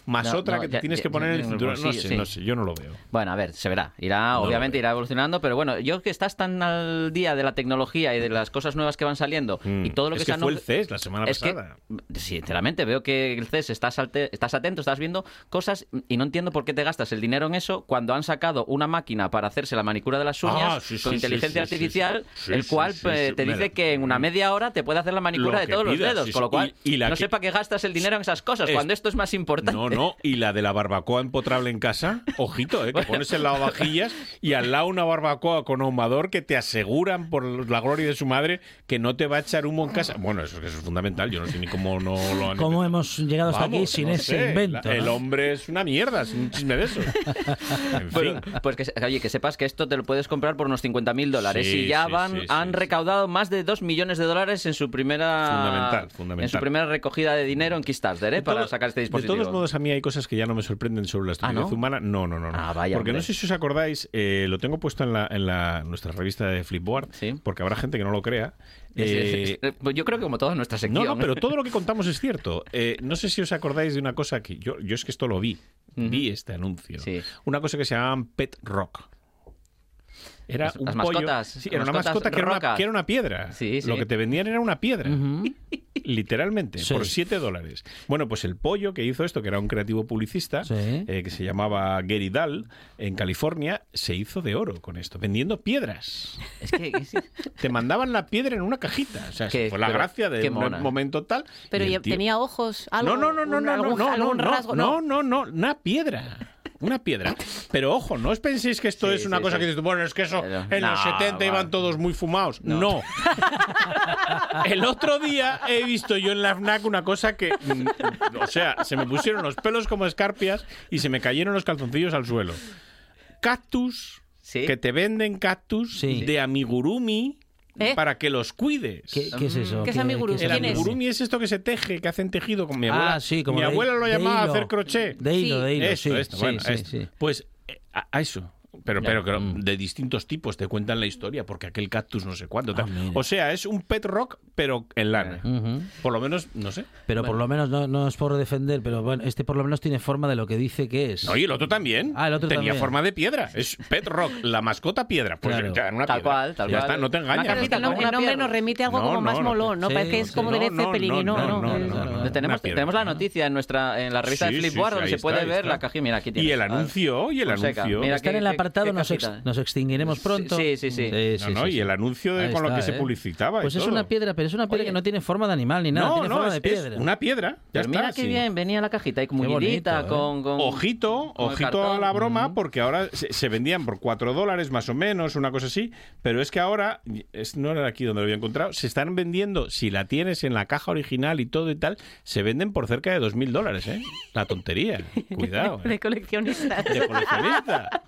Speaker 6: más
Speaker 5: No,
Speaker 6: otra
Speaker 5: no,
Speaker 6: que te
Speaker 5: ya-
Speaker 6: tienes
Speaker 5: ya-
Speaker 6: que poner en el cinturón. No sé,
Speaker 5: sí.
Speaker 6: no sé, yo no lo veo.
Speaker 5: Bueno, a ver, se verá. Irá, obviamente irá evolucionando, pero bueno, yo que estás tan al día de la tecnología y de las cosas nuevas que van saliendo
Speaker 6: Mm.
Speaker 5: y todo lo
Speaker 6: es
Speaker 5: que,
Speaker 6: que
Speaker 5: se
Speaker 6: fue el CES la semana
Speaker 5: es que,
Speaker 6: pasada.
Speaker 5: sinceramente, veo que el CES estás, alte- estás atento, estás viendo cosas y no entiendo por qué te gastas el dinero en eso cuando han sacado una máquina para hacerse la manicura de las uñas
Speaker 6: Ah, sí,
Speaker 5: con inteligencia artificial, el cual te dice
Speaker 6: Mira.
Speaker 5: que en una media hora te puede hacer la manicura
Speaker 6: Lo
Speaker 5: de
Speaker 6: que
Speaker 5: todos los dedos, con lo cual
Speaker 6: Y- y la
Speaker 5: no
Speaker 6: que-
Speaker 5: para qué gastas el dinero en esas cosas,
Speaker 6: Es-
Speaker 5: cuando esto es más importante.
Speaker 6: No, no, y la de la barbacoa empotrable en casa, ojito, ¿eh? que pones el lavavajillas y al lado una barbacoa con ahumador que te aseguran por la gloria de su madre que no te va a echar humo en casa. Bueno, eso, eso es fundamental, yo no sé ni cómo no lo han
Speaker 2: ¿Cómo hemos llegado hasta aquí sin
Speaker 6: no
Speaker 2: ese
Speaker 6: sé,
Speaker 2: invento?
Speaker 6: la- el hombre es una mierda, es un chisme de eso. (laughs) En fin.
Speaker 5: pues que, se- oye, que sepas que esto te lo puedes comprar por unos 50.000 dólares
Speaker 6: Sí,
Speaker 5: y ya
Speaker 6: sí,
Speaker 5: van
Speaker 6: sí, sí,
Speaker 5: han
Speaker 6: sí.
Speaker 5: recaudado más de 2 millones de dólares en su primera
Speaker 6: Fundamental, fundamental.
Speaker 5: en su primera recogida de dinero en Kickstarter, ¿eh? Para sacar este dispositivo.
Speaker 6: De todos modos, a mí hay cosas que ya no me sorprenden sobre la estupidez
Speaker 5: ¿no?
Speaker 6: humana. No, no, no. no.
Speaker 5: Ah, vaya,
Speaker 6: porque no sé si os acordáis, eh, lo tengo puesto en, la, en la, nuestra revista de Flipboard,
Speaker 5: Sí.
Speaker 6: porque habrá gente que no lo crea.
Speaker 5: Es- es-
Speaker 6: Eh,
Speaker 5: es- pues yo creo que como toda nuestra sección.
Speaker 6: No, no, pero todo lo que (laughs) contamos es cierto. Eh, no sé si os acordáis de una cosa que yo, yo es que esto lo vi. Vi este anuncio.
Speaker 5: Sí.
Speaker 6: Una cosa que se llamaban Pet Rock. Era
Speaker 5: Las-
Speaker 6: un
Speaker 5: las
Speaker 6: pollo.
Speaker 5: mascotas,
Speaker 6: Sí, era una mascota que era una,
Speaker 5: rocas.
Speaker 6: que era una piedra.
Speaker 5: Sí, sí.
Speaker 6: Lo que te vendían era una piedra. (laughs) Literalmente,
Speaker 2: Sí.
Speaker 6: por 7 dólares. Bueno, pues el pollo que hizo esto, que era un creativo publicista,
Speaker 2: Sí.
Speaker 6: eh, que se llamaba Gary Dahl, en California, se hizo de oro con esto, vendiendo piedras.
Speaker 5: Es que... es- (laughs)
Speaker 6: Te mandaban la piedra en una cajita. O sea, fue la
Speaker 5: pero
Speaker 6: gracia de un momento tal.
Speaker 7: Pero ya
Speaker 6: tío-
Speaker 7: tenía ojos, algo.
Speaker 6: no, no, no, no,
Speaker 7: un-
Speaker 6: no,
Speaker 7: algún,
Speaker 6: no, no,
Speaker 7: algún
Speaker 6: no,
Speaker 7: rasgo,
Speaker 6: no, no, no, una piedra. Una piedra. Pero ojo, no os penséis que esto
Speaker 5: Sí,
Speaker 6: es una
Speaker 5: sí,
Speaker 6: cosa
Speaker 5: sí.
Speaker 6: que dices, bueno, es que eso
Speaker 5: Pero-
Speaker 6: en los
Speaker 5: no,
Speaker 6: 70 iban todos muy fumados.
Speaker 5: No.
Speaker 6: No. (laughs) El otro día he visto yo en la FNAC una cosa que, mm, o sea, se me pusieron los pelos como escarpias y se me cayeron los calzoncillos al suelo. Cactus, que te venden cactus de amigurumi
Speaker 7: ¿Eh?
Speaker 6: para que los cuides.
Speaker 2: ¿Qué, qué es eso?
Speaker 7: ¿Qué es amigurumi?
Speaker 6: El amigurumi es esto que se teje, que hacen tejido con mi abuela.
Speaker 2: Ah, sí, como
Speaker 6: mi
Speaker 2: de-
Speaker 6: abuela lo
Speaker 2: de
Speaker 6: llamaba
Speaker 2: hilo.
Speaker 6: hacer crochet.
Speaker 2: De hilo, de hilo.
Speaker 6: Eso,
Speaker 2: sí,
Speaker 6: esto,
Speaker 2: sí,
Speaker 6: bueno,
Speaker 2: sí,
Speaker 6: esto.
Speaker 2: sí.
Speaker 6: Pues a, a eso. Pero, pero
Speaker 2: Mm.
Speaker 6: de distintos tipos te cuentan la historia, porque aquel cactus no sé cuánto.
Speaker 2: Ah,
Speaker 6: o sea, es un pet rock, pero en lana. Por lo menos, no sé.
Speaker 2: Pero por lo menos, no, no es por defender, pero bueno, este por lo menos tiene forma de lo que dice que es.
Speaker 6: No, y el otro también.
Speaker 2: Ah, el otro
Speaker 6: Tenía
Speaker 2: también.
Speaker 6: forma de piedra. Es pet rock, la mascota piedra. Pues
Speaker 2: Claro.
Speaker 6: ya, una
Speaker 5: Tal
Speaker 6: piedra.
Speaker 5: cual, tal
Speaker 6: ya
Speaker 5: cual.
Speaker 6: está, no te engañas.
Speaker 7: Pero es que el nombre, el nos remite a algo
Speaker 6: No,
Speaker 7: como
Speaker 6: no,
Speaker 7: más
Speaker 6: no.
Speaker 7: molón, ¿no?
Speaker 2: Sí,
Speaker 7: Parece que es
Speaker 2: sí.
Speaker 7: como de
Speaker 6: No,
Speaker 7: Led
Speaker 6: no,
Speaker 7: Zeppelin
Speaker 6: no,
Speaker 7: y no,
Speaker 5: tenemos, la noticia en nuestra en la revista
Speaker 6: Sí,
Speaker 5: de Flipboard
Speaker 6: sí,
Speaker 5: donde se puede ver la cajita. Mira, aquí
Speaker 6: Y el anuncio, y el anuncio.
Speaker 5: Mira
Speaker 2: en
Speaker 5: qué-
Speaker 2: apartado,
Speaker 5: qué
Speaker 2: nos, ex- nos extinguiremos pronto.
Speaker 5: Sí, sí, sí.
Speaker 6: No, no, y el anuncio de- con lo que
Speaker 2: está,
Speaker 6: se
Speaker 2: ¿eh?
Speaker 6: publicitaba y
Speaker 2: Pues es
Speaker 6: todo.
Speaker 2: una piedra, pero es una piedra
Speaker 5: Oye.
Speaker 2: que no tiene forma de animal ni nada,
Speaker 6: no,
Speaker 2: tiene
Speaker 6: no,
Speaker 2: forma
Speaker 6: es,
Speaker 2: de piedra.
Speaker 6: es una piedra. Ya
Speaker 5: Pero mira
Speaker 6: está,
Speaker 5: qué
Speaker 6: sí.
Speaker 5: bien, venía la cajita y
Speaker 2: Qué
Speaker 5: mullidita
Speaker 2: bonito, ¿eh?
Speaker 5: con, con...
Speaker 6: Ojito,
Speaker 5: con
Speaker 6: ojito a la broma, porque ahora se, se vendían por 4 dólares más o menos, una cosa así, pero es que ahora, es, no era aquí donde lo había encontrado, se están vendiendo, si la tienes en la caja original y todo y tal, se venden por cerca de 2.000 dólares, ¿eh? La tontería, (laughs) cuidado. ¿eh?
Speaker 7: De coleccionistas.
Speaker 6: De (laughs) coleccionista.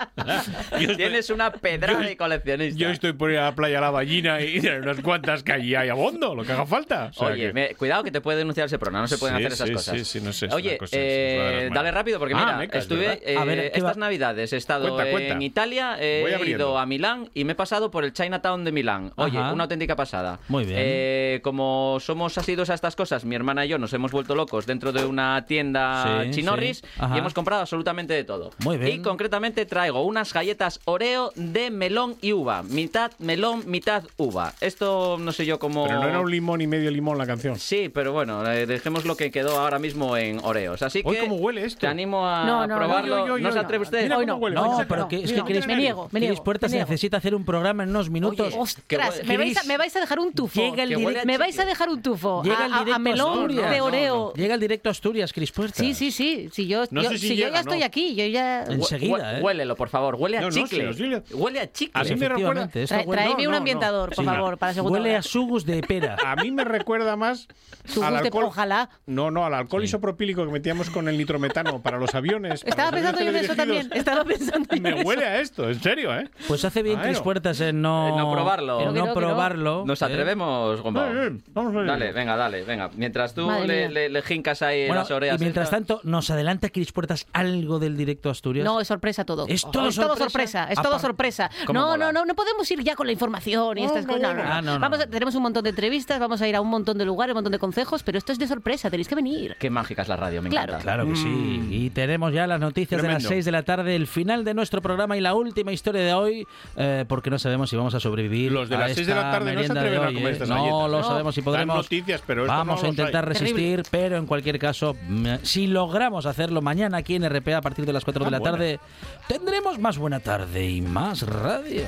Speaker 6: Yo estoy,
Speaker 5: Tienes una pedra de coleccionista.
Speaker 6: yo estoy por ir a la playa a la ballina y (laughs) hay unas cuantas que allí hay a bondo, lo que haga falta. O sea
Speaker 5: Oye,
Speaker 6: que-
Speaker 5: me- cuidado que te puede denunciar ese programa, no se pueden
Speaker 6: Sí,
Speaker 5: hacer esas
Speaker 6: sí,
Speaker 5: cosas.
Speaker 6: sí, sí, no sé,
Speaker 5: Oye,
Speaker 6: cosa,
Speaker 5: eh, dale rápido porque
Speaker 6: Ah,
Speaker 5: mira,
Speaker 6: mecas,
Speaker 5: estuve eh,
Speaker 2: A ver, ¿qué
Speaker 5: estas
Speaker 2: va?
Speaker 5: navidades he estado
Speaker 6: Cuenta, cuenta.
Speaker 5: en Italia, he ido a Milán y me he pasado por el Chinatown de Milán. Oye,
Speaker 2: Ajá.
Speaker 5: una auténtica pasada.
Speaker 2: Muy bien.
Speaker 5: Eh, como somos asiduos a estas cosas, mi hermana y yo nos hemos vuelto locos dentro de una tienda
Speaker 2: Sí,
Speaker 5: chinorris
Speaker 2: sí.
Speaker 5: Y hemos comprado absolutamente de todo.
Speaker 2: Muy bien.
Speaker 5: Y concretamente traigo unas galletas Oreo de melón y uva. Mitad melón, mitad uva. Esto no sé yo cómo...
Speaker 6: Pero no era un limón y medio limón la canción.
Speaker 5: Sí, pero bueno, eh, dejemos lo que quedó ahora mismo en Oreos. Así que
Speaker 6: Hoy, ¿cómo huele esto?
Speaker 5: te animo a
Speaker 7: No, no,
Speaker 5: probarlo.
Speaker 6: Oy,
Speaker 5: ¿No se atreve usted?
Speaker 6: Mira
Speaker 7: Hoy
Speaker 6: cómo
Speaker 7: no.
Speaker 6: huele,
Speaker 2: No, pero que es que
Speaker 7: no,
Speaker 2: Cris,
Speaker 7: me niego, me
Speaker 2: Cris
Speaker 7: niego,
Speaker 2: Puertas
Speaker 7: me niego.
Speaker 2: necesita hacer un programa en unos minutos.
Speaker 5: Oye,
Speaker 7: Ostras, me vais, a,
Speaker 2: Cris-
Speaker 7: me vais a dejar un tufo.
Speaker 2: Llega el
Speaker 5: Que huele
Speaker 2: direct-
Speaker 5: a
Speaker 7: Me vais a dejar un tufo.
Speaker 2: Llega
Speaker 7: a,
Speaker 2: el
Speaker 7: a- a
Speaker 2: directo
Speaker 7: melón
Speaker 2: Asturias.
Speaker 7: de Oreo.
Speaker 2: Llega el directo a Asturias, Cris Puertas.
Speaker 7: Sí, sí, sí. Si yo,
Speaker 6: No
Speaker 7: yo-
Speaker 6: sé si
Speaker 7: si yo ya estoy
Speaker 6: ¿no?
Speaker 7: aquí, yo ya.
Speaker 2: En- Enseguida, ¿eh?
Speaker 5: Huélelo, por favor. Huele a
Speaker 6: No, no,
Speaker 5: chicle.
Speaker 6: huele-
Speaker 5: a chicle.
Speaker 6: A mí me recuerda-
Speaker 2: Efectivamente, esto
Speaker 7: Trae-
Speaker 2: huele,
Speaker 7: Tráeme
Speaker 6: no,
Speaker 7: un
Speaker 6: no,
Speaker 7: ambientador, por
Speaker 6: sí.
Speaker 7: favor, para segunda
Speaker 2: huele a sugus de pera.
Speaker 6: A mí me recuerda más (laughs)
Speaker 7: gusto,
Speaker 6: alcohol.
Speaker 7: ojalá.
Speaker 6: No, no, al alcohol isopropílico que metíamos con el nitrometano para los aviones.
Speaker 7: Estaba
Speaker 6: los
Speaker 7: pensando yo en eso también. Estaba pensando en
Speaker 6: Me
Speaker 7: eso.
Speaker 6: huele a esto, en serio, ¿eh?
Speaker 2: Pues hace bien. Cris Puertas en no,
Speaker 5: En no probarlo.
Speaker 2: en
Speaker 7: no,
Speaker 2: probarlo.
Speaker 5: Nos
Speaker 2: ¿eh?
Speaker 5: atrevemos, Gombao.
Speaker 6: Vamos a ver.
Speaker 5: Dale, venga, dale, venga. Mientras tú le, jincas ahí
Speaker 2: Bueno,
Speaker 5: las orejas.
Speaker 2: y mientras tanto, ¿nos adelanta Cris Puertas algo del directo Asturias?
Speaker 7: No, es sorpresa todo.
Speaker 2: ¿Es todo
Speaker 7: es todo
Speaker 2: sorpresa?
Speaker 7: sorpresa. Es todo
Speaker 2: Apar-
Speaker 7: sorpresa.
Speaker 5: ¿Cómo
Speaker 7: No, no, no, no podemos ir ya con la información y estas cosas. No, no, no.
Speaker 2: Ah, no, no,
Speaker 7: Vamos a-
Speaker 2: no.
Speaker 7: tenemos un montón de entrevistas, vamos a ir a un montón de lugares, un montón de consejos, pero esto es de sorpresa, tenéis que venir.
Speaker 5: Qué mágica es la radio, me
Speaker 7: Claro.
Speaker 5: encanta.
Speaker 2: Claro que sí. Y tenemos ya las noticias de las
Speaker 6: Tremendo.
Speaker 2: 6 de la tarde, el final de nuestro programa y la última historia de hoy, eh, porque no sabemos si vamos a sobrevivir.
Speaker 6: Los de
Speaker 2: a
Speaker 6: las 6 de la tarde no se
Speaker 2: merienda de
Speaker 6: atreven a
Speaker 2: hoy,
Speaker 6: comer
Speaker 2: ¿eh?
Speaker 6: estas
Speaker 2: No
Speaker 6: galletas.
Speaker 2: lo
Speaker 7: No.
Speaker 2: sabemos si podremos.
Speaker 6: noticias, pero esto
Speaker 2: vamos
Speaker 6: no
Speaker 2: a intentar
Speaker 6: hay.
Speaker 2: resistir, pero en cualquier caso, mm, si logramos hacerlo mañana aquí en RPA a partir de las 4 de
Speaker 6: Ah,
Speaker 2: la
Speaker 6: buena.
Speaker 2: tarde, tendremos más buena tarde y más radio.